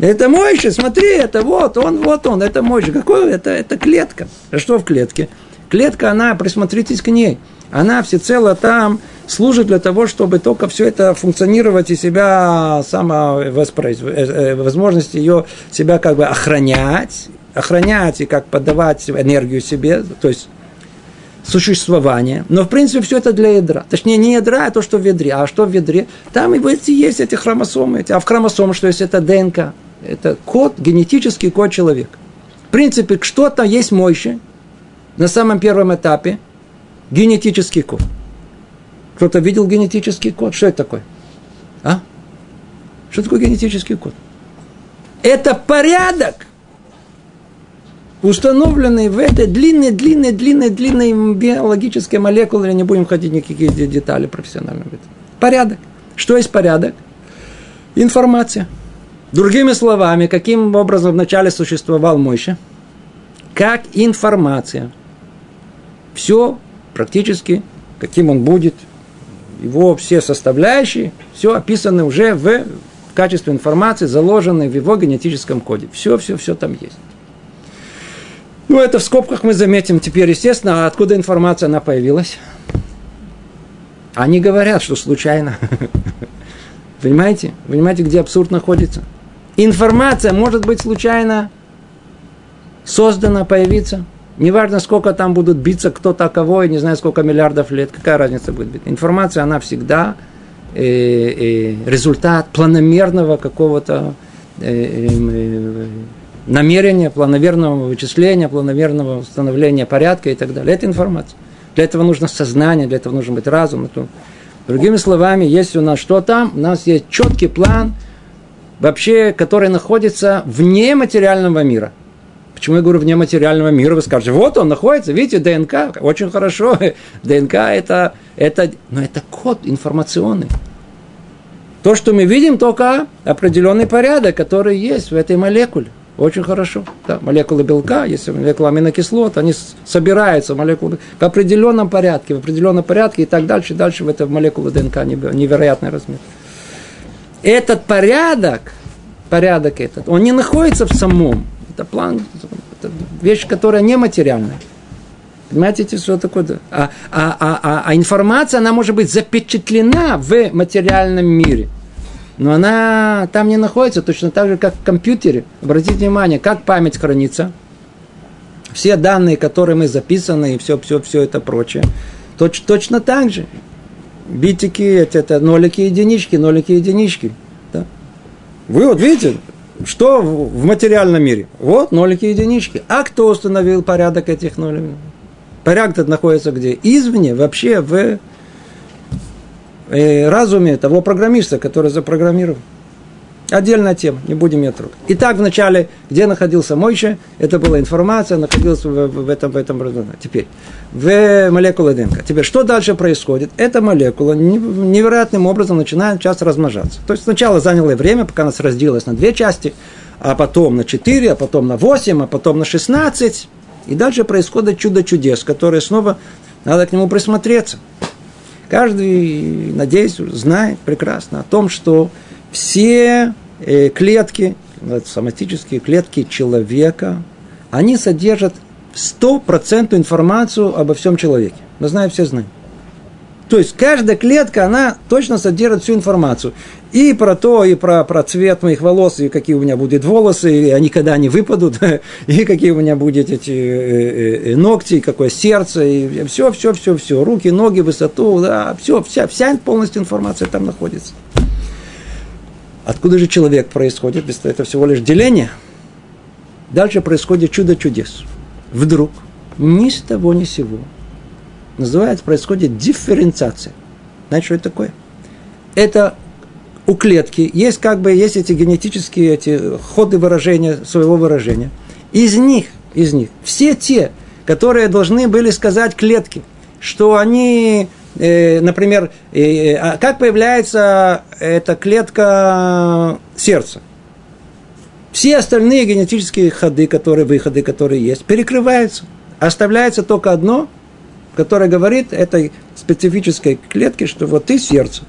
Это Мойше, смотри, это вот он, вот он, это Мойше. Какой это? Это клетка. А что в клетке? Клетка, она, присмотритесь к ней, она всецело там служит для того, чтобы только все это функционировать и себя самовоспроизводить, э, э, возможность ее себя как бы охранять, охранять и как подавать энергию себе, то есть существование. Но, в принципе, все это для ядра. Точнее, не ядра, а то, что в ядре. А что в ядре? Там и эти есть эти хромосомы. Эти. А в хромосомах что есть? Это ДНК. Это код, генетический код человека. В принципе, что-то есть мощи, на самом первом этапе генетический код. Кто-то видел генетический код? Что это такое? А? Что такое генетический код? Это порядок, установленный в этой длинной, длинной, длинной, длинной биологической молекуле. Не будем ходить никакие детали профессионально. Порядок. Что есть порядок? Информация. Другими словами, каким образом вначале существовал Мойша? Как информация – все практически, каким он будет, его все составляющие, все описаны уже в качестве информации, заложенной в его генетическом коде. Все, все, все там есть. Ну, это в скобках мы заметим теперь, естественно, откуда информация она появилась. Они говорят, что случайно. *laughs* Понимаете? Понимаете, где абсурд находится? Информация может быть случайно создана, появиться. Неважно, сколько там будут биться кто таковой, не знаю, сколько миллиардов лет, какая разница будет быть. Информация, она всегда э, э, результат планомерного какого-то э, э, намерения, планомерного вычисления, планомерного установления порядка и так далее. Это информация. Для этого нужно сознание, для этого нужно быть разум. Другими словами, если у нас что там, у нас есть четкий план – вообще, который находится вне материального мира. Почему я говорю вне материального мира? Вы скажете, вот он находится, видите, ДНК, очень хорошо. *laughs* ДНК это, это, но это код информационный. То, что мы видим, только определенный порядок, который есть в этой молекуле. Очень хорошо. Да, молекулы белка, если молекулы аминокислот, они собираются молекулы в определенном порядке, в определенном порядке и так дальше, дальше в этой молекулы ДНК невероятный размер. Этот порядок, порядок этот, он не находится в самом. Это план, это вещь, которая нематериальная. Понимаете, что такое? А, а, а, а, а информация, она может быть запечатлена в материальном мире. Но она там не находится точно так же, как в компьютере. Обратите внимание, как память хранится. Все данные, которые мы записаны, и все, все, все это прочее. Точ, точно так же. Битики, это, это нолики, единички, нолики, единички. Да? Вы вот видите, что в материальном мире? Вот нолики, единички. А кто установил порядок этих ноликов? Порядок находится где? Извне, вообще в э, разуме того программиста, который запрограммировал. Отдельная тема, не будем ее трогать. Итак, вначале, где находился Мойша, это была информация, находилась в, в, в этом, в этом, теперь, в молекуле ДНК. Теперь, что дальше происходит? Эта молекула невероятным образом начинает часто размножаться. То есть, сначала заняло время, пока она разделилась на две части, а потом на четыре, а потом на восемь, а потом на шестнадцать. И дальше происходит чудо чудес, которое снова надо к нему присмотреться. Каждый, надеюсь, знает прекрасно о том, что все э, клетки, соматические клетки человека, они содержат стопроцентную информацию обо всем человеке. Мы знаем, все знаем. То есть каждая клетка, она точно содержит всю информацию. И про то, и про, про цвет моих волос, и какие у меня будут волосы, и они когда они выпадут, *laughs* и какие у меня будут эти э, э, э, ногти, и какое сердце, и все, все, все, все, руки, ноги, высоту, да, все, вся, вся полностью информация там находится. Откуда же человек происходит? Это всего лишь деление. Дальше происходит чудо чудес. Вдруг, ни с того, ни с сего, называется, происходит дифференциация. Знаете, что это такое? Это у клетки есть как бы есть эти генетические эти ходы выражения своего выражения. Из них, из них все те, которые должны были сказать клетке, что они, э, например, э, а как появляется эта клетка сердца. Все остальные генетические ходы, которые выходы, которые есть, перекрываются. Оставляется только одно – которая говорит этой специфической клетке, что вот ты сердце.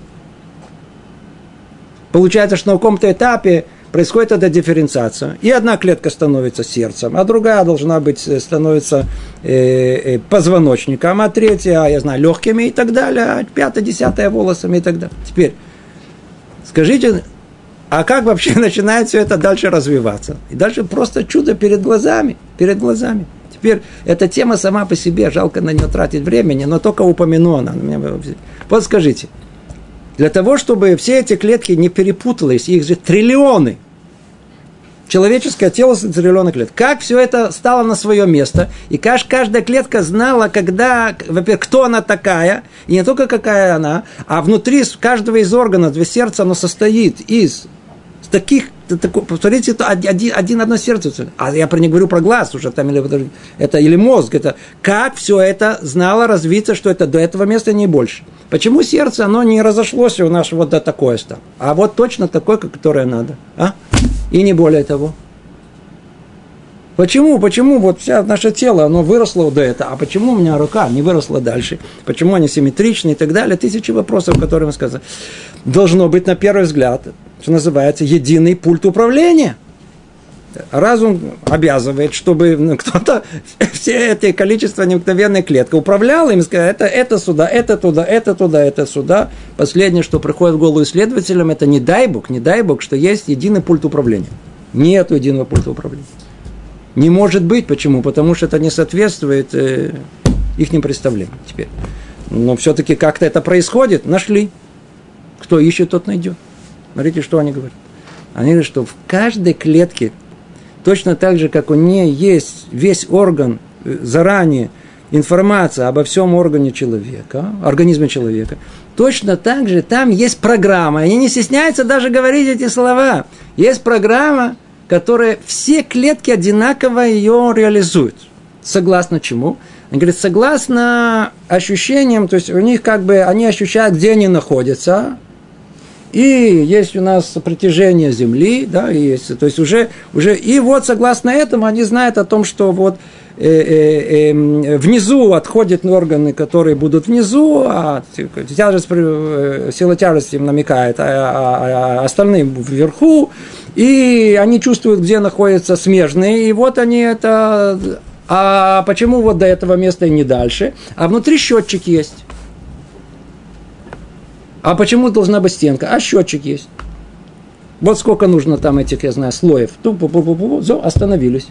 Получается, что на каком-то этапе происходит эта дифференциация. И одна клетка становится сердцем, а другая должна быть, э, становится э, э, позвоночником, а третья, я знаю, легкими и так далее, а пятая, десятая волосами и так далее. Теперь, скажите, а как вообще *laughs* начинает все это дальше развиваться? И дальше просто чудо перед глазами, перед глазами. Теперь эта тема сама по себе, жалко на нее тратить времени, но только упомяну она. Вот скажите, для того, чтобы все эти клетки не перепутались, их же триллионы, человеческое тело с триллионы клеток. Как все это стало на свое место, и каждая клетка знала, когда, во-первых, кто она такая, и не только какая она, а внутри каждого из органов, две сердца, оно состоит из таких Посмотрите, это один, один одно сердце. А я про не говорю про глаз уже, там, или, это, или мозг. Это, как все это знало развиться, что это до этого места не больше. Почему сердце, оно не разошлось у нас вот до такое стало? А вот точно такое, которое надо. А? И не более того. Почему? Почему вот вся наше тело, оно выросло до этого, а почему у меня рука не выросла дальше? Почему они симметричны и так далее? Тысячи вопросов, которые мы сказали. Должно быть, на первый взгляд, что называется, единый пульт управления. Разум обязывает, чтобы кто-то *laughs* все эти количество необыкновенной клетки управлял им, сказал, это, это сюда, это туда, это туда, это сюда. Последнее, что приходит в голову исследователям, это не дай бог, не дай бог, что есть единый пульт управления. Нет единого пульта управления. Не может быть. Почему? Потому что это не соответствует э, их представлениям теперь. Но все-таки как-то это происходит. Нашли. Кто ищет, тот найдет. Смотрите, что они говорят. Они говорят, что в каждой клетке, точно так же, как у нее есть весь орган э, заранее информация обо всем органе человека, организме человека, точно так же там есть программа. Они не стесняются даже говорить эти слова. Есть программа, которая все клетки одинаково ее реализуют. Согласно чему? Он говорит, согласно ощущениям, то есть у них как бы, они ощущают, где они находятся, и есть у нас притяжение Земли, да, и есть, то есть уже, уже, и вот согласно этому они знают о том, что вот э, э, э, внизу отходят органы, которые будут внизу, а тяжесть, э, сила тяжести им намекает, а, а, а остальные вверху, и они чувствуют, где находятся смежные, и вот они это... А почему вот до этого места и не дальше? А внутри счетчик есть. А почему должна быть стенка? А счетчик есть. Вот сколько нужно там этих, я знаю, слоев. Ту -пу -пу -пу -пу, остановились.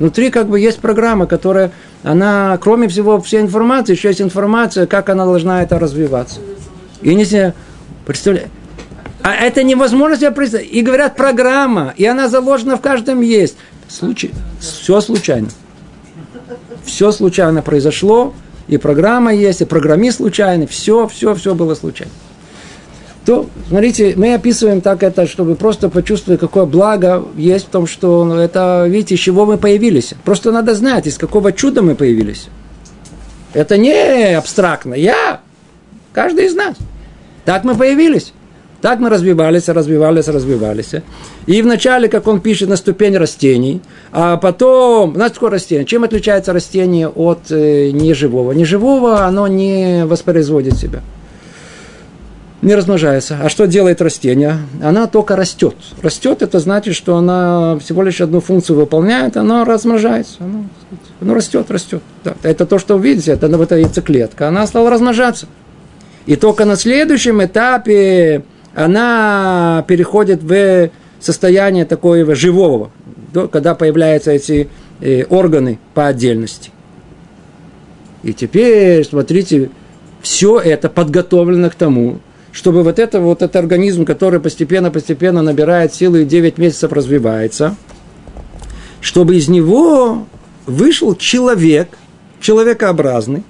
Внутри как бы есть программа, которая, она, кроме всего, всей информации, еще есть информация, как она должна это развиваться. И не знаю, представляете, а это невозможно себе представить. И говорят, программа, и она заложена в каждом есть. Случай, все случайно. Все случайно произошло, и программа есть, и программист случайный, все, все, все было случайно. То, смотрите, мы описываем так это, чтобы просто почувствовать, какое благо есть в том, что ну, это, видите, из чего мы появились. Просто надо знать, из какого чуда мы появились. Это не абстрактно. Я, каждый из нас. Так мы появились. Так мы развивались, развивались, развивались. И вначале, как он пишет, на ступень растений, а потом, знаете, такое растение? Чем отличается растение от э, неживого? Неживого оно не воспроизводит себя не размножается. А что делает растение? Она только растет. Растет, это значит, что она всего лишь одну функцию выполняет, она размножается. Оно, оно растет, растет. Да. Это то, что вы видите, это вот эта яйцеклетка. Она стала размножаться. И только на следующем этапе она переходит в состояние такого живого, когда появляются эти э, органы по отдельности. И теперь, смотрите, все это подготовлено к тому, чтобы вот это вот этот организм, который постепенно-постепенно набирает силы и 9 месяцев развивается, чтобы из него вышел человек, человекообразный,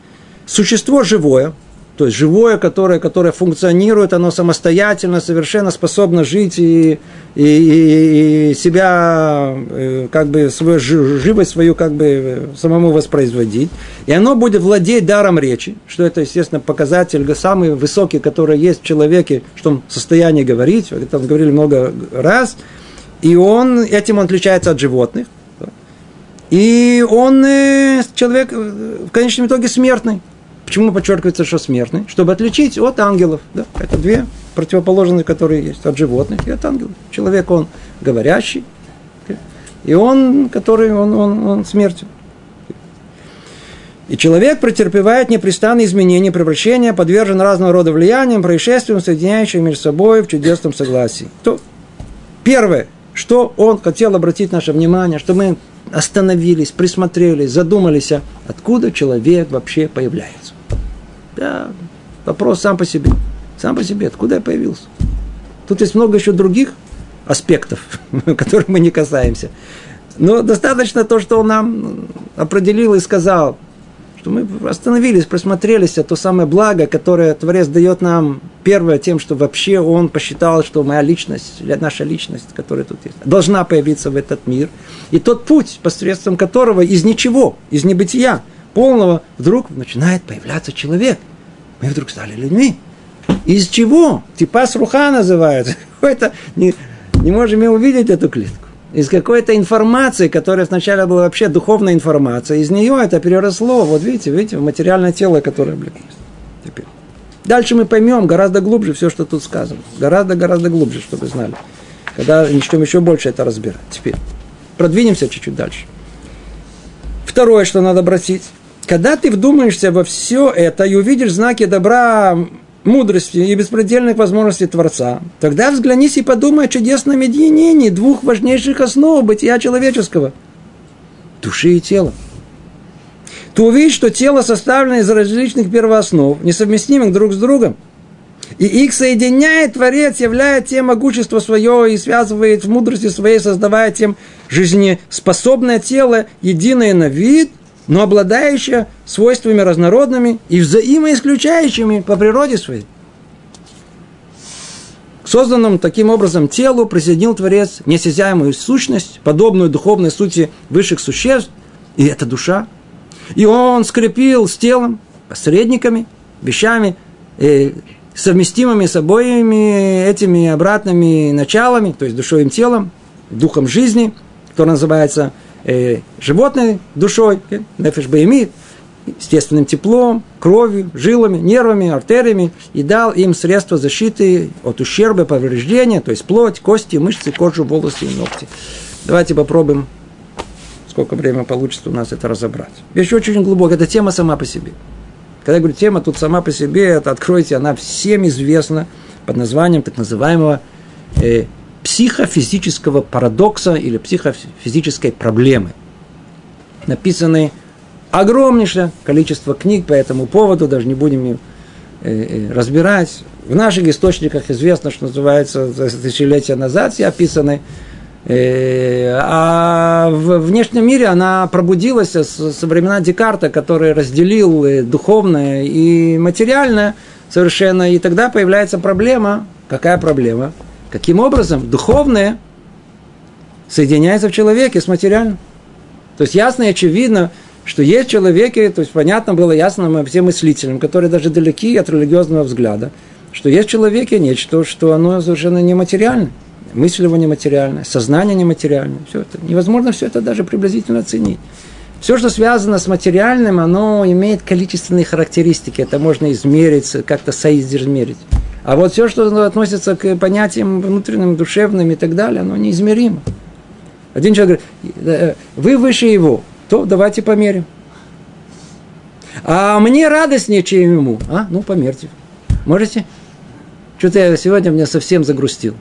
существо живое, то есть живое, которое, которое функционирует, оно самостоятельно, совершенно способно жить и, и, и себя, э, как бы, свою живость свою, как бы, самому воспроизводить. И оно будет владеть даром речи, что это, естественно, показатель самый высокий, который есть в человеке, что он в состоянии говорить, это мы говорили много раз, и он, этим он отличается от животных. И он, э, человек, э, в конечном итоге смертный. Почему подчеркивается, что смертный? Чтобы отличить от ангелов. Да? Это две противоположные, которые есть. От животных и от ангелов. Человек, он говорящий, и он, который, он, он, он смертен. И человек претерпевает непрестанные изменения, превращения, подвержен разного рода влияниям, происшествиям, соединяющим между собой в чудесном согласии. То первое, что он хотел обратить наше внимание, что мы остановились, присмотрелись, задумались, а откуда человек вообще появляется. Да, вопрос сам по себе. Сам по себе, откуда я появился. Тут есть много еще других аспектов, *laughs* которых мы не касаемся. Но достаточно то, что он нам определил и сказал, что мы остановились, просмотрелись, а то самое благо, которое Творец дает нам, первое, тем, что вообще он посчитал, что моя личность, наша личность, которая тут есть, должна появиться в этот мир. И тот путь, посредством которого из ничего, из небытия полного, вдруг начинает появляться человек – мы вдруг стали людьми. Из чего? Типа руха называют. *laughs* Какой-то не, не можем увидеть эту клетку. Из какой-то информации, которая сначала была вообще духовная информация, из нее это переросло, вот видите, видите, в материальное тело, которое облеклось. Теперь. Дальше мы поймем гораздо глубже все, что тут сказано. Гораздо-гораздо глубже, чтобы знали. Когда начнем еще больше это разбирать. Теперь продвинемся чуть-чуть дальше. Второе, что надо обратить когда ты вдумаешься во все это и увидишь знаки добра, мудрости и беспредельных возможностей Творца, тогда взглянись и подумай о чудесном единении двух важнейших основ бытия человеческого – души и тела. Ты увидишь, что тело составлено из различных первооснов, несовместимых друг с другом. И их соединяет Творец, являя тем могущество свое и связывает в мудрости своей, создавая тем жизнеспособное тело, единое на вид – но обладающая свойствами разнородными и взаимоисключающими по природе своей. К созданному таким образом телу присоединил Творец несязяемую сущность, подобную духовной сути высших существ, и это душа. И он скрепил с телом, посредниками, вещами, э, совместимыми с обоими этими обратными началами, то есть душой и телом, духом жизни, который называется э, животной душой, э, нефиш баимит, естественным теплом, кровью, жилами, нервами, артериями и дал им средства защиты от ущерба, повреждения, то есть плоть, кости, мышцы, кожу, волосы и ногти. Давайте попробуем, сколько времени получится у нас это разобрать. Вещь очень глубокая, это тема сама по себе. Когда я говорю тема, тут сама по себе, это откройте, она всем известна под названием так называемого э, психофизического парадокса или психофизической проблемы. Написаны огромнейшее количество книг по этому поводу, даже не будем э, э, разбирать. В наших источниках известно, что называется, тысячелетия назад все описаны. Э, а в внешнем мире она пробудилась со времена Декарта, который разделил духовное и материальное совершенно. И тогда появляется проблема. Какая проблема? Каким образом духовное соединяется в человеке с материальным? То есть ясно и очевидно, что есть человеки, то есть понятно было ясно всем мыслителям, которые даже далеки от религиозного взгляда, что есть в человеке нечто, что оно совершенно нематериальное. Мысль его нематериальная, сознание нематериальное. Все это. Невозможно все это даже приблизительно оценить. Все, что связано с материальным, оно имеет количественные характеристики. Это можно измерить, как-то соизмерить. А вот все, что относится к понятиям внутренним, душевным и так далее, оно неизмеримо. Один человек говорит, «Э, вы выше его, то давайте померим. А мне радостнее, чем ему. А, ну померьте. Можете? Что-то я сегодня меня совсем загрустил.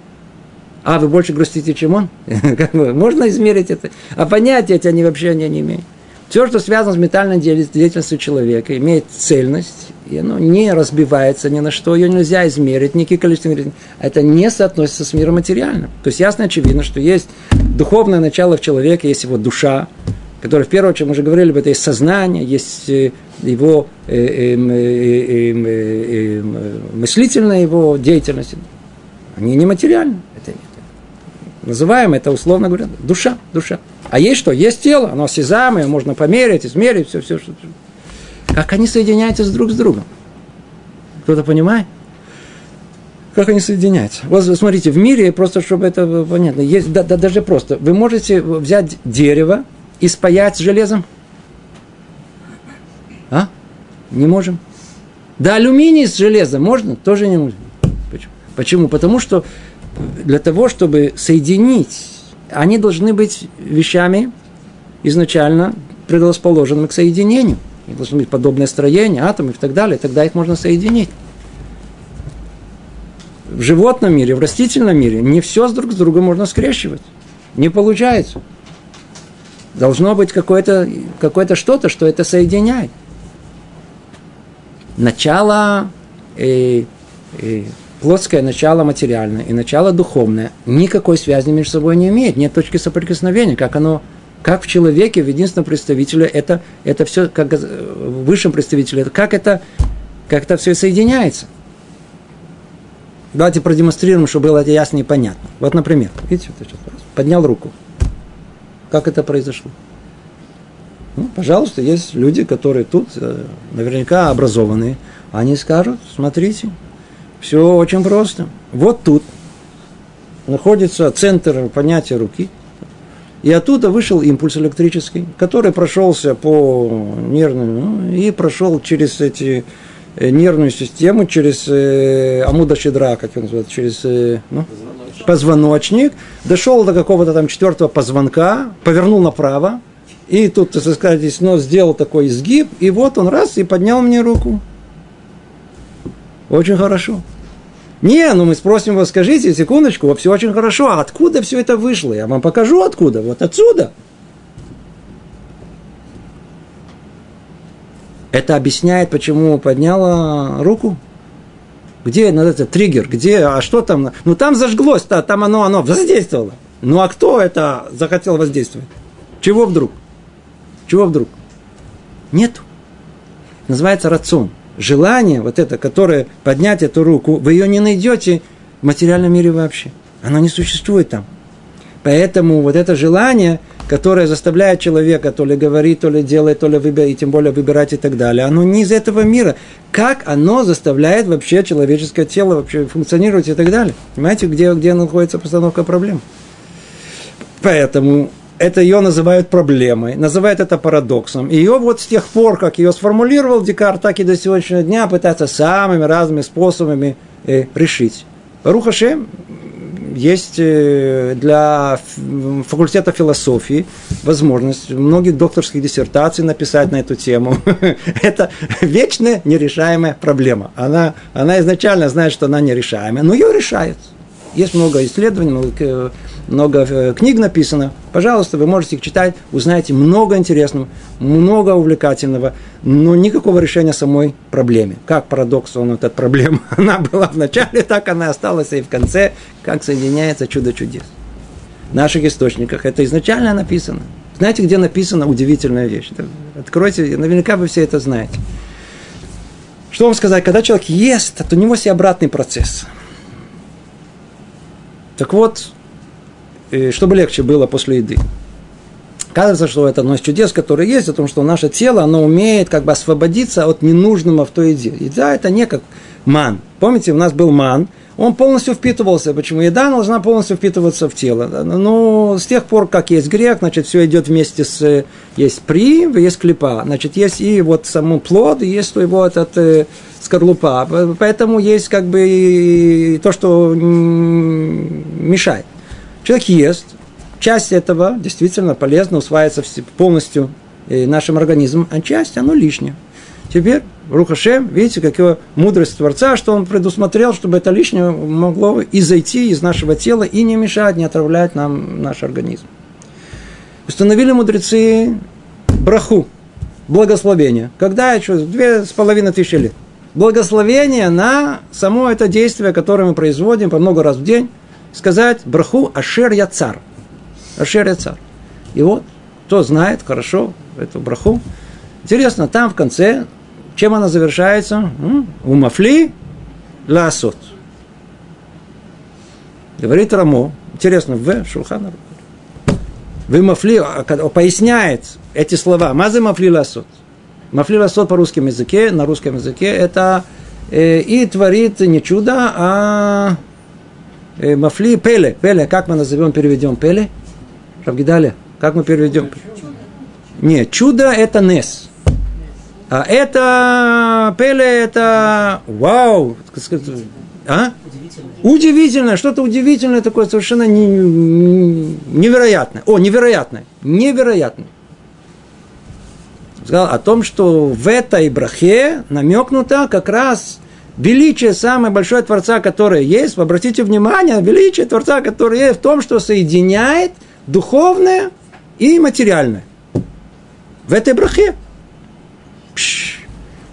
А, вы больше грустите, чем он? *laughs* Можно измерить это? А понятия эти они вообще не имеют. Все, что связано с метальной деятельностью человека, имеет цельность, и оно не разбивается ни на что, ее нельзя измерить, никакие количества Это не соотносится с миром материальным. То есть ясно очевидно, что есть духовное начало в человеке, есть его душа, которая, в первую очередь, мы уже говорили, это есть сознание, есть э, его э, эм, э, эм, эм, мыслительная его деятельность. Они нематериальны. Это, это, называем это, условно говоря, душа, душа. А есть что? Есть тело, оно осязаемое, можно померить, измерить, все, все, все. Как они соединяются друг с другом? Кто-то понимает? Как они соединяются? Вот смотрите, в мире, просто чтобы это понятно, есть да, да, даже просто. Вы можете взять дерево и спаять с железом? А? Не можем. Да алюминий с железом можно? Тоже не можем. Почему? Почему? Потому что для того, чтобы соединить они должны быть вещами изначально предрасположенными к соединению. И должны быть подобное строение, атомы и так далее, тогда их можно соединить. В животном мире, в растительном мире не все с друг с другом можно скрещивать. Не получается. Должно быть какое-то какое что-то, что это соединяет. Начало э, э, плотское начало материальное и начало духовное никакой связи между собой не имеет, нет точки соприкосновения, как оно, как в человеке, в единственном представителе, это, это все, как в высшем представителе, как это, как это все соединяется. Давайте продемонстрируем, чтобы было это ясно и понятно. Вот, например, видите, вот сейчас поднял руку. Как это произошло? Ну, пожалуйста, есть люди, которые тут э, наверняка образованные. Они скажут, смотрите, все очень просто. Вот тут находится центр понятия руки, и оттуда вышел импульс электрический, который прошелся по нервному ну, и прошел через эти э, нервную систему, через э, амуда щедра, как его называют, через э, ну, позвоночник. позвоночник, дошел до какого-то там четвертого позвонка, повернул направо, и тут, так сказать, нос сделал такой изгиб, и вот он раз и поднял мне руку. Очень хорошо. Не, ну мы спросим вас, скажите, секундочку, все очень хорошо, а откуда все это вышло? Я вам покажу откуда, вот отсюда. Это объясняет, почему подняла руку. Где ну, это триггер? Где? А что там? Ну там зажглось, -то, там оно, оно воздействовало. Ну а кто это захотел воздействовать? Чего вдруг? Чего вдруг? Нету. Называется рацион. Желание, вот это, которое поднять эту руку, вы ее не найдете в материальном мире вообще. Оно не существует там. Поэтому вот это желание, которое заставляет человека то ли говорить, то ли делать, то ли выбирать, и тем более выбирать и так далее, оно не из этого мира. Как оно заставляет вообще человеческое тело вообще функционировать и так далее? Понимаете, где, где находится постановка проблем? Поэтому это ее называют проблемой, называют это парадоксом. И ее вот с тех пор, как ее сформулировал Декарт, так и до сегодняшнего дня пытаются самыми разными способами э, решить. Рухашем есть э, для факультета философии возможность многих докторских диссертаций написать на эту тему. *laughs* Это вечная нерешаемая проблема. Она, она изначально знает, что она нерешаемая, но ее решает. Есть много исследований, много, много э, книг написано. Пожалуйста, вы можете их читать, узнаете много интересного, много увлекательного, но никакого решения самой проблеме. Как парадокс он эта проблема? *laughs* Она была в начале, так она осталась и в конце, как соединяется чудо чудес. В наших источниках это изначально написано. Знаете, где написана удивительная вещь? Откройте, наверняка вы все это знаете. Что вам сказать? Когда человек ест, то у него есть обратный процесс – так вот, чтобы легче было после еды. Кажется, что это одно из чудес, которые есть, о том, что наше тело, оно умеет как бы освободиться от ненужного в той еде. Еда – это не как ман. Помните, у нас был ман, он полностью впитывался. Почему? Еда должна полностью впитываться в тело. Но с тех пор, как есть грех, значит, все идет вместе с... Есть при, есть клепа. Значит, есть и вот саму плод, и есть его этот э, скорлупа. Поэтому есть как бы то, что мешает. Человек ест, часть этого действительно полезно, усваивается полностью э, нашим организмом, а часть, оно лишнее. Теперь, Рухашем, видите, какая мудрость Творца, что он предусмотрел, чтобы это лишнее могло и зайти из нашего тела и не мешать, не отравлять нам наш организм. Установили мудрецы браху, благословение. Когда еще две с половиной тысячи лет благословение на само это действие, которое мы производим по много раз в день, сказать браху Ашер я цар. Ашер я цар. И вот, кто знает хорошо эту браху, интересно, там в конце, чем она завершается? Умафли ласот. Говорит Рамо, интересно, в Шулхана. Вы мафли, а, поясняет эти слова. Мазы мафли ласот. Мафлила сот по русскому языке, на русском языке, это э, и творит не чудо, а э, мафли пеле. Пеле, как мы назовем, переведем пеле? Равгидаля, как мы переведем? Нет, чудо это нес. А это пеле, это вау. А? Удивительное, что-то удивительное такое, совершенно не, невероятное. О, невероятное, невероятное сказал о том, что в этой брахе намекнуто как раз величие самое большое Творца, которое есть. Обратите внимание, величие Творца, которое есть в том, что соединяет духовное и материальное. В этой брахе. Пш.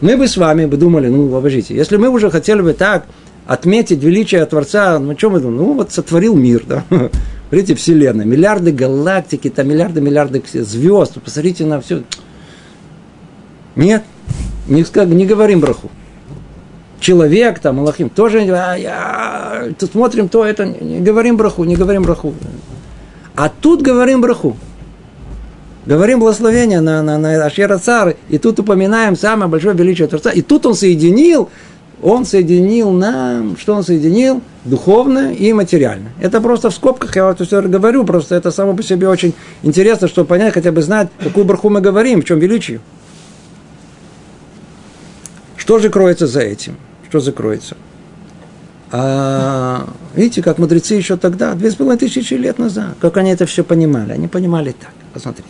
Мы бы с вами бы думали, ну, подождите, если мы уже хотели бы так отметить величие Творца, ну, что мы думаем? Ну, вот сотворил мир, да. *laughs* Смотрите, Вселенная, миллиарды галактики, там миллиарды, миллиарды звезд, посмотрите на все. Нет, не, не говорим браху. Человек, там, Аллахим, тоже, а, я, тут смотрим, то это, не говорим браху, не говорим браху. А тут говорим браху. Говорим благословение на, на, на Ашера Цары, и тут упоминаем самое большое величие Творца. И тут он соединил, он соединил нам, что он соединил? Духовное и материальное. Это просто в скобках, я вот все говорю, просто это само по себе очень интересно, чтобы понять, хотя бы знать, какую браху мы говорим, в чем величие. Что же кроется за этим? Что закроется? А, видите, как мудрецы еще тогда, две с половиной тысячи лет назад, как они это все понимали. Они понимали так. Посмотрите.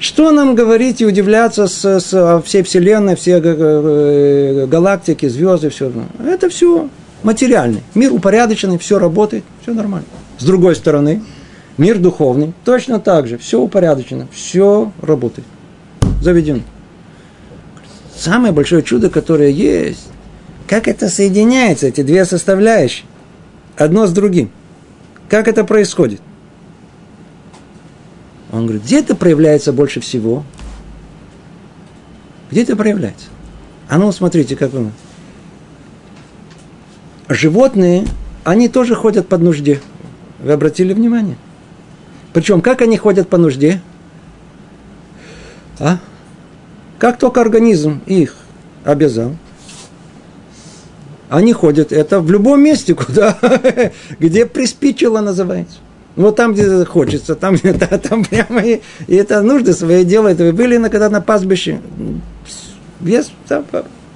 Что нам говорить и удивляться с, с всей Вселенной, все э, галактики, звезды, все. Это все материальный. Мир упорядоченный, все работает, все нормально. С другой стороны, мир духовный точно так же, все упорядочено, все работает. Заведено самое большое чудо, которое есть, как это соединяется, эти две составляющие, одно с другим. Как это происходит? Он говорит, где это проявляется больше всего? Где это проявляется? А ну, смотрите, как вы... Животные, они тоже ходят под нужде. Вы обратили внимание? Причем, как они ходят по нужде? А? Как только организм их обязал, они ходят это в любом месте, *laughs* куда, где приспичило называется. Вот там, где хочется, там, *laughs* там прямо и, и это нужды свои делает. Вы были на, когда на пастбище, без, там,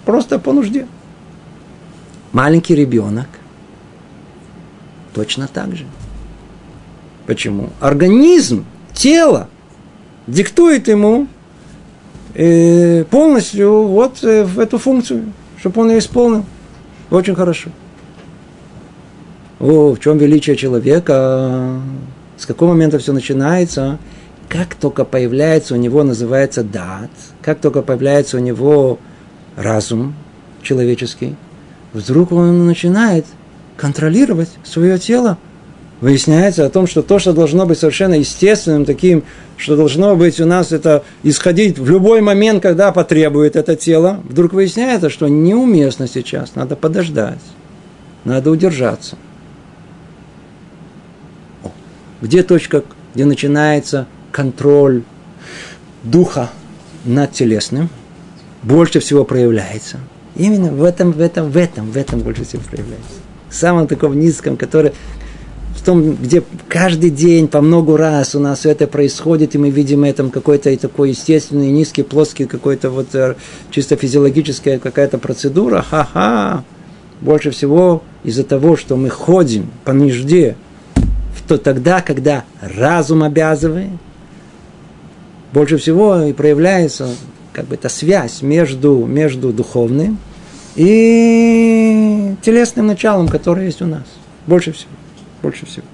просто по нужде. Маленький ребенок точно так же. Почему? Организм, тело диктует ему полностью вот э, в эту функцию, чтобы он ее исполнил. Очень хорошо. О, в чем величие человека? С какого момента все начинается? Как только появляется у него, называется дат, как только появляется у него разум человеческий, вдруг он начинает контролировать свое тело. Выясняется о том, что то, что должно быть совершенно естественным, таким, что должно быть у нас это исходить в любой момент, когда потребует это тело, вдруг выясняется, что неуместно сейчас, надо подождать, надо удержаться. Где точка, где начинается контроль духа над телесным, больше всего проявляется. Именно в этом, в этом, в этом, в этом больше всего проявляется. В самом таком низком, который, в том, где каждый день по много раз у нас это происходит, и мы видим этом какой-то такой естественный, низкий, плоский, какой-то вот э, чисто физиологическая какая-то процедура, ха-ха, больше всего из-за того, что мы ходим по нужде, то тогда, когда разум обязывает, больше всего и проявляется как бы эта связь между, между духовным и телесным началом, которое есть у нас. Больше всего. Больше всего.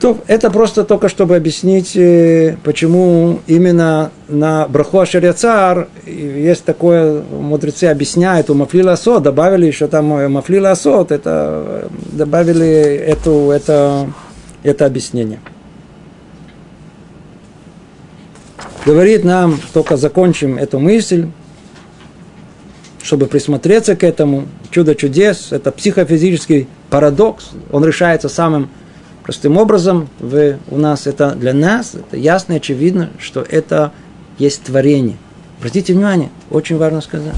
То, это просто только чтобы объяснить, э, почему именно на Браху Ашеряцар есть такое, мудрецы объясняют, у Мафлила Асот добавили еще там э, Мафлила Асот, это э, добавили эту, это, это объяснение. Говорит нам, только закончим эту мысль, чтобы присмотреться к этому, чудо чудес, это психофизический парадокс, он решается самым простым образом. Вы, у нас это для нас, это ясно и очевидно, что это есть творение. Обратите внимание, очень важно сказать.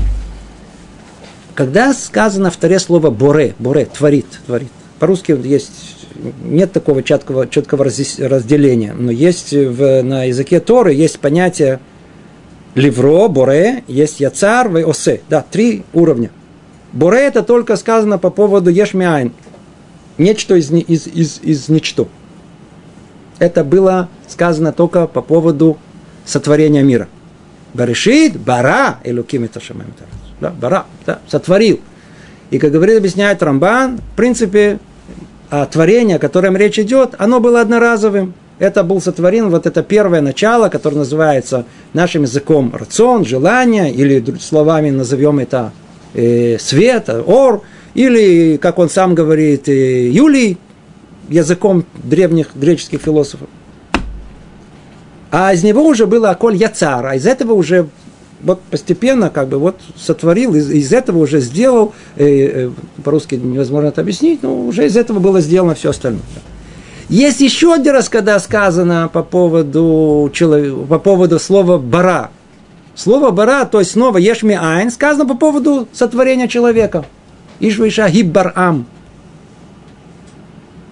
Когда сказано в Таре слово «боре», «боре» – «творит», «творит», по-русски есть нет такого четкого, четкого разделения, но есть в, на языке Торы есть понятие ливро, боре, есть яцар, и осе. Да, три уровня. Боре это только сказано по поводу ешмиайн. Нечто из, из, из, из ничто. Это было сказано только по поводу сотворения мира. Баришит, бара, элуким это да, бара, да, сотворил. И, как говорит, объясняет Рамбан, в принципе, а творение, о котором речь идет, оно было одноразовым. Это был сотворен, вот это первое начало, которое называется нашим языком рацион, желание, или словами назовем это э, свет, ор, или, как он сам говорит, э, Юлий, языком древних греческих философов. А из него уже было Аколь Яцар, а из этого уже вот постепенно как бы вот сотворил, из, из этого уже сделал, э, э, по-русски невозможно это объяснить, но уже из этого было сделано все остальное. Есть еще один раз, когда сказано по поводу, человека, по поводу слова «бара». Слово «бара», то есть снова «ешми айн», сказано по поводу сотворения человека. Ишвиша гиббарам.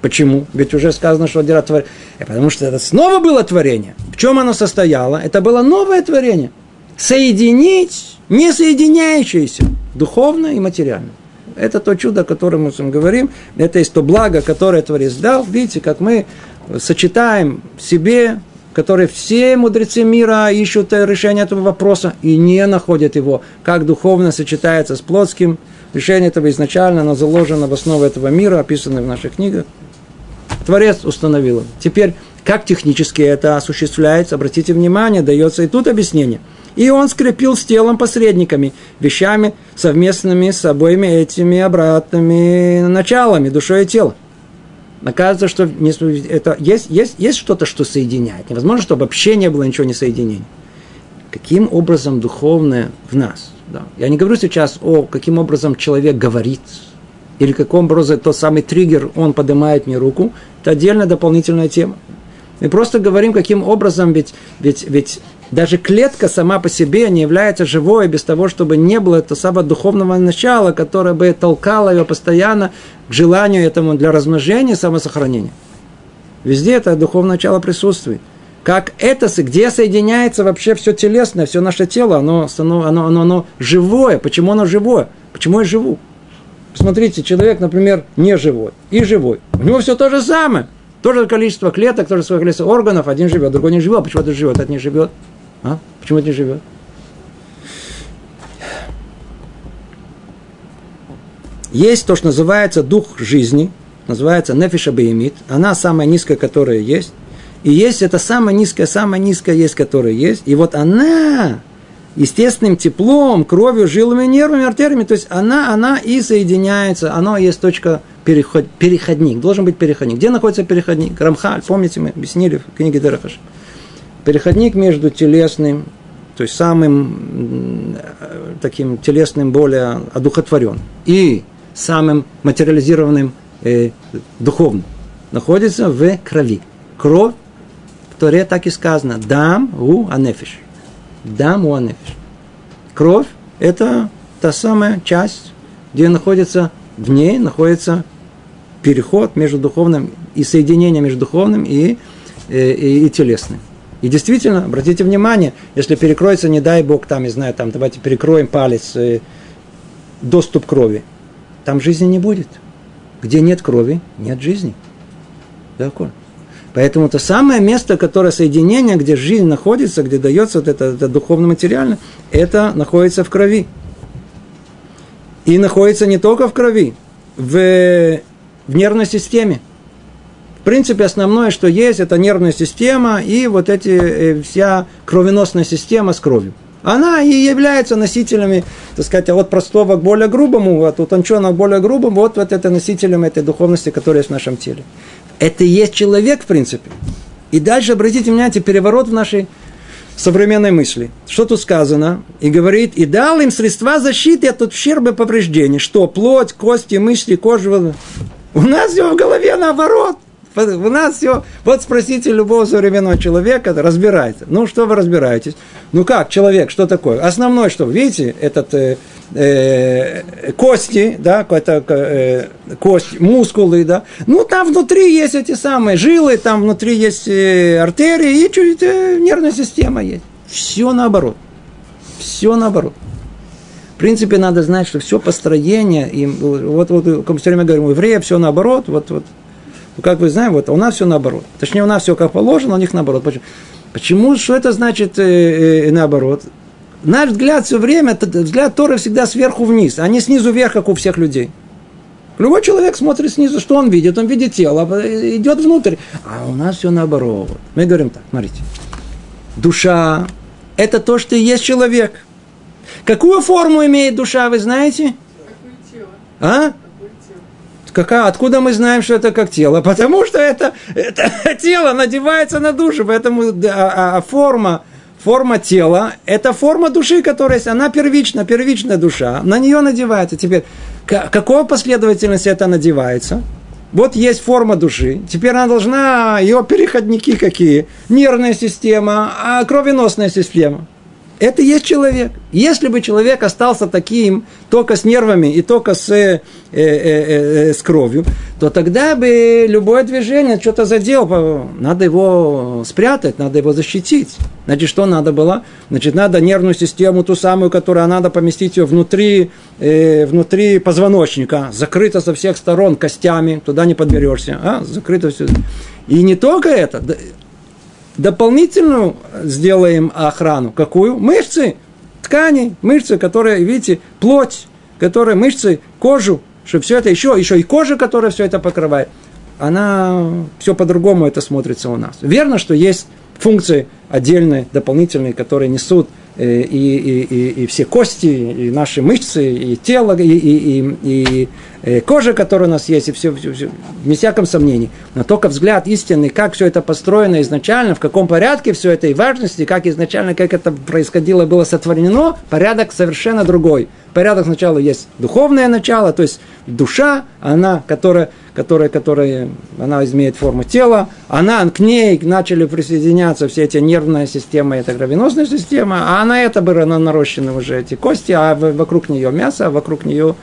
Почему? Ведь уже сказано, что дело творение. Потому что это снова было творение. В чем оно состояло? Это было новое творение – соединить несоединяющиеся духовно и материально. Это то чудо, о котором мы с вами говорим. Это есть то благо, которое Творец дал. Видите, как мы сочетаем в себе, которые все мудрецы мира ищут решение этого вопроса и не находят его, как духовно сочетается с плотским. Решение этого изначально, оно заложено в основу этого мира, описано в наших книгах. Творец установил. Теперь, как технически это осуществляется, обратите внимание, дается и тут объяснение – и он скрепил с телом посредниками, вещами совместными с обоими этими обратными началами, душой и телом. Оказывается, что это, есть, есть, есть что-то, что соединяет. Невозможно, чтобы вообще не было ничего не соединения. каким образом духовное в нас. Да. Я не говорю сейчас о каким образом человек говорит, или каком образом тот самый триггер, он поднимает мне руку, это отдельная дополнительная тема. Мы просто говорим, каким образом, ведь, ведь, ведь даже клетка сама по себе не является живой без того, чтобы не было этого самого духовного начала, которое бы толкало ее постоянно к желанию этому для размножения и самосохранения. Везде это духовное начало присутствует. Как это, где соединяется вообще все телесное, все наше тело, оно, оно, оно, оно, оно живое. Почему оно живое? Почему я живу? Посмотрите, человек, например, не живой и живой. У него все то же самое. То же количество клеток, то же количество органов. Один живет, другой не живет. Почему это живет, этот не живет? А? Почему это не живет? Есть то, что называется дух жизни, называется нефиша беймит. Она самая низкая, которая есть. И есть это самая низкая, самая низкая есть, которая есть. И вот она естественным теплом, кровью, жилами, нервами, артериями, то есть она, она и соединяется, оно есть точка переход, переходник, должен быть переходник. Где находится переходник? Рамхаль, помните, мы объяснили в книге Дерахаш. Переходник между телесным, то есть самым таким телесным, более одухотворенным, и самым материализированным э, духовным, находится в крови. Кровь, в Торе так и сказано, дам у анефиш. Дам у анефиш. Кровь – это та самая часть, где находится, в ней находится переход между духовным и соединение между духовным и, и, и, и телесным. И действительно, обратите внимание, если перекроется, не дай бог, там, не знаю, там, давайте перекроем палец, э, доступ крови, там жизни не будет. Где нет крови, нет жизни. D'accord. Поэтому то самое место, которое соединение, где жизнь находится, где дается вот это, это духовно-материально, это находится в крови. И находится не только в крови, в, в нервной системе принципе, основное, что есть, это нервная система и вот эти, э, вся кровеносная система с кровью. Она и является носителями, так сказать, от простого к более грубому, от утонченного к более грубому, вот, вот это носителем этой духовности, которая есть в нашем теле. Это и есть человек, в принципе. И дальше, обратите внимание, переворот в нашей современной мысли. Что тут сказано? И говорит, и дал им средства защиты от ущерба повреждений. Что? Плоть, кости, мысли, кожа. У нас все в голове наоборот. У нас все... Вот спросите любого современного человека, разбирается. Ну, что вы разбираетесь? Ну, как человек, что такое? Основное, что, видите, этот э, э, кости, да, какой-то э, кость, мускулы, да. Ну, там внутри есть эти самые жилы, там внутри есть э, артерии и чуть э, нервная система есть. Все наоборот. Все наоборот. В принципе, надо знать, что все построение, и вот, вот, как все время говорим, у еврея все наоборот, вот, вот ну, как вы знаете, вот у нас все наоборот. Точнее, у нас все как положено, у них наоборот. Почему? Почему? Что это значит э, э, наоборот? Наш взгляд все время, это взгляд Торы всегда сверху вниз, а не снизу вверх, как у всех людей. Любой человек смотрит снизу, что он видит? Он видит тело, а идет внутрь. А у нас все наоборот. Мы говорим так, смотрите. Душа – это то, что и есть человек. Какую форму имеет душа, вы знаете? А? Какая, откуда мы знаем, что это как тело? Потому что это, это *laughs* тело надевается на душу, поэтому а, а форма, форма тела – это форма души, которая есть, она первична, первичная душа, на нее надевается. Теперь, какой последовательности это надевается? Вот есть форма души, теперь она должна, ее переходники какие? Нервная система, а кровеносная система – это есть человек. Если бы человек остался таким, только с нервами и только с, э, э, э, э, с кровью, то тогда бы любое движение что-то задел. Надо его спрятать, надо его защитить. Значит, что надо было? Значит, надо нервную систему, ту самую, которую надо поместить ее внутри, э, внутри позвоночника, закрыто со всех сторон костями, туда не подберешься. А? Закрыто все. И не только это, дополнительную сделаем охрану. Какую? Мышцы, ткани, мышцы, которые, видите, плоть, которые мышцы, кожу, что все это еще, еще и кожа, которая все это покрывает. Она все по-другому это смотрится у нас. Верно, что есть функции отдельные, дополнительные, которые несут и, и, и, и все кости, и наши мышцы, и тело, и, и, и, и кожа, которая у нас есть, и все, все, все, без всяком сомнении. Но только взгляд истинный, как все это построено изначально, в каком порядке все это, и важности, как изначально, как это происходило, было сотворено, порядок совершенно другой. Порядок сначала есть духовное начало, то есть душа, она, которая которая, которая, она имеет форму тела, она, к ней начали присоединяться все эти нервная система, это кровеносная система, а она это были нарощены уже эти кости, а вокруг нее мясо, а вокруг нее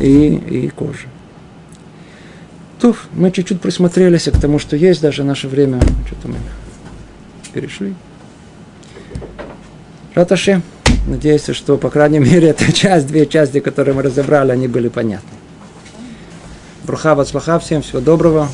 и, и кожа. Тут мы чуть-чуть присмотрелись к тому, что есть даже наше время. Что-то мы перешли. Раташи. Надеюсь, что, по крайней мере, эта *laughs* часть, две части, которые мы разобрали, они были понятны. Бруха, вацлаха всем, всего доброго.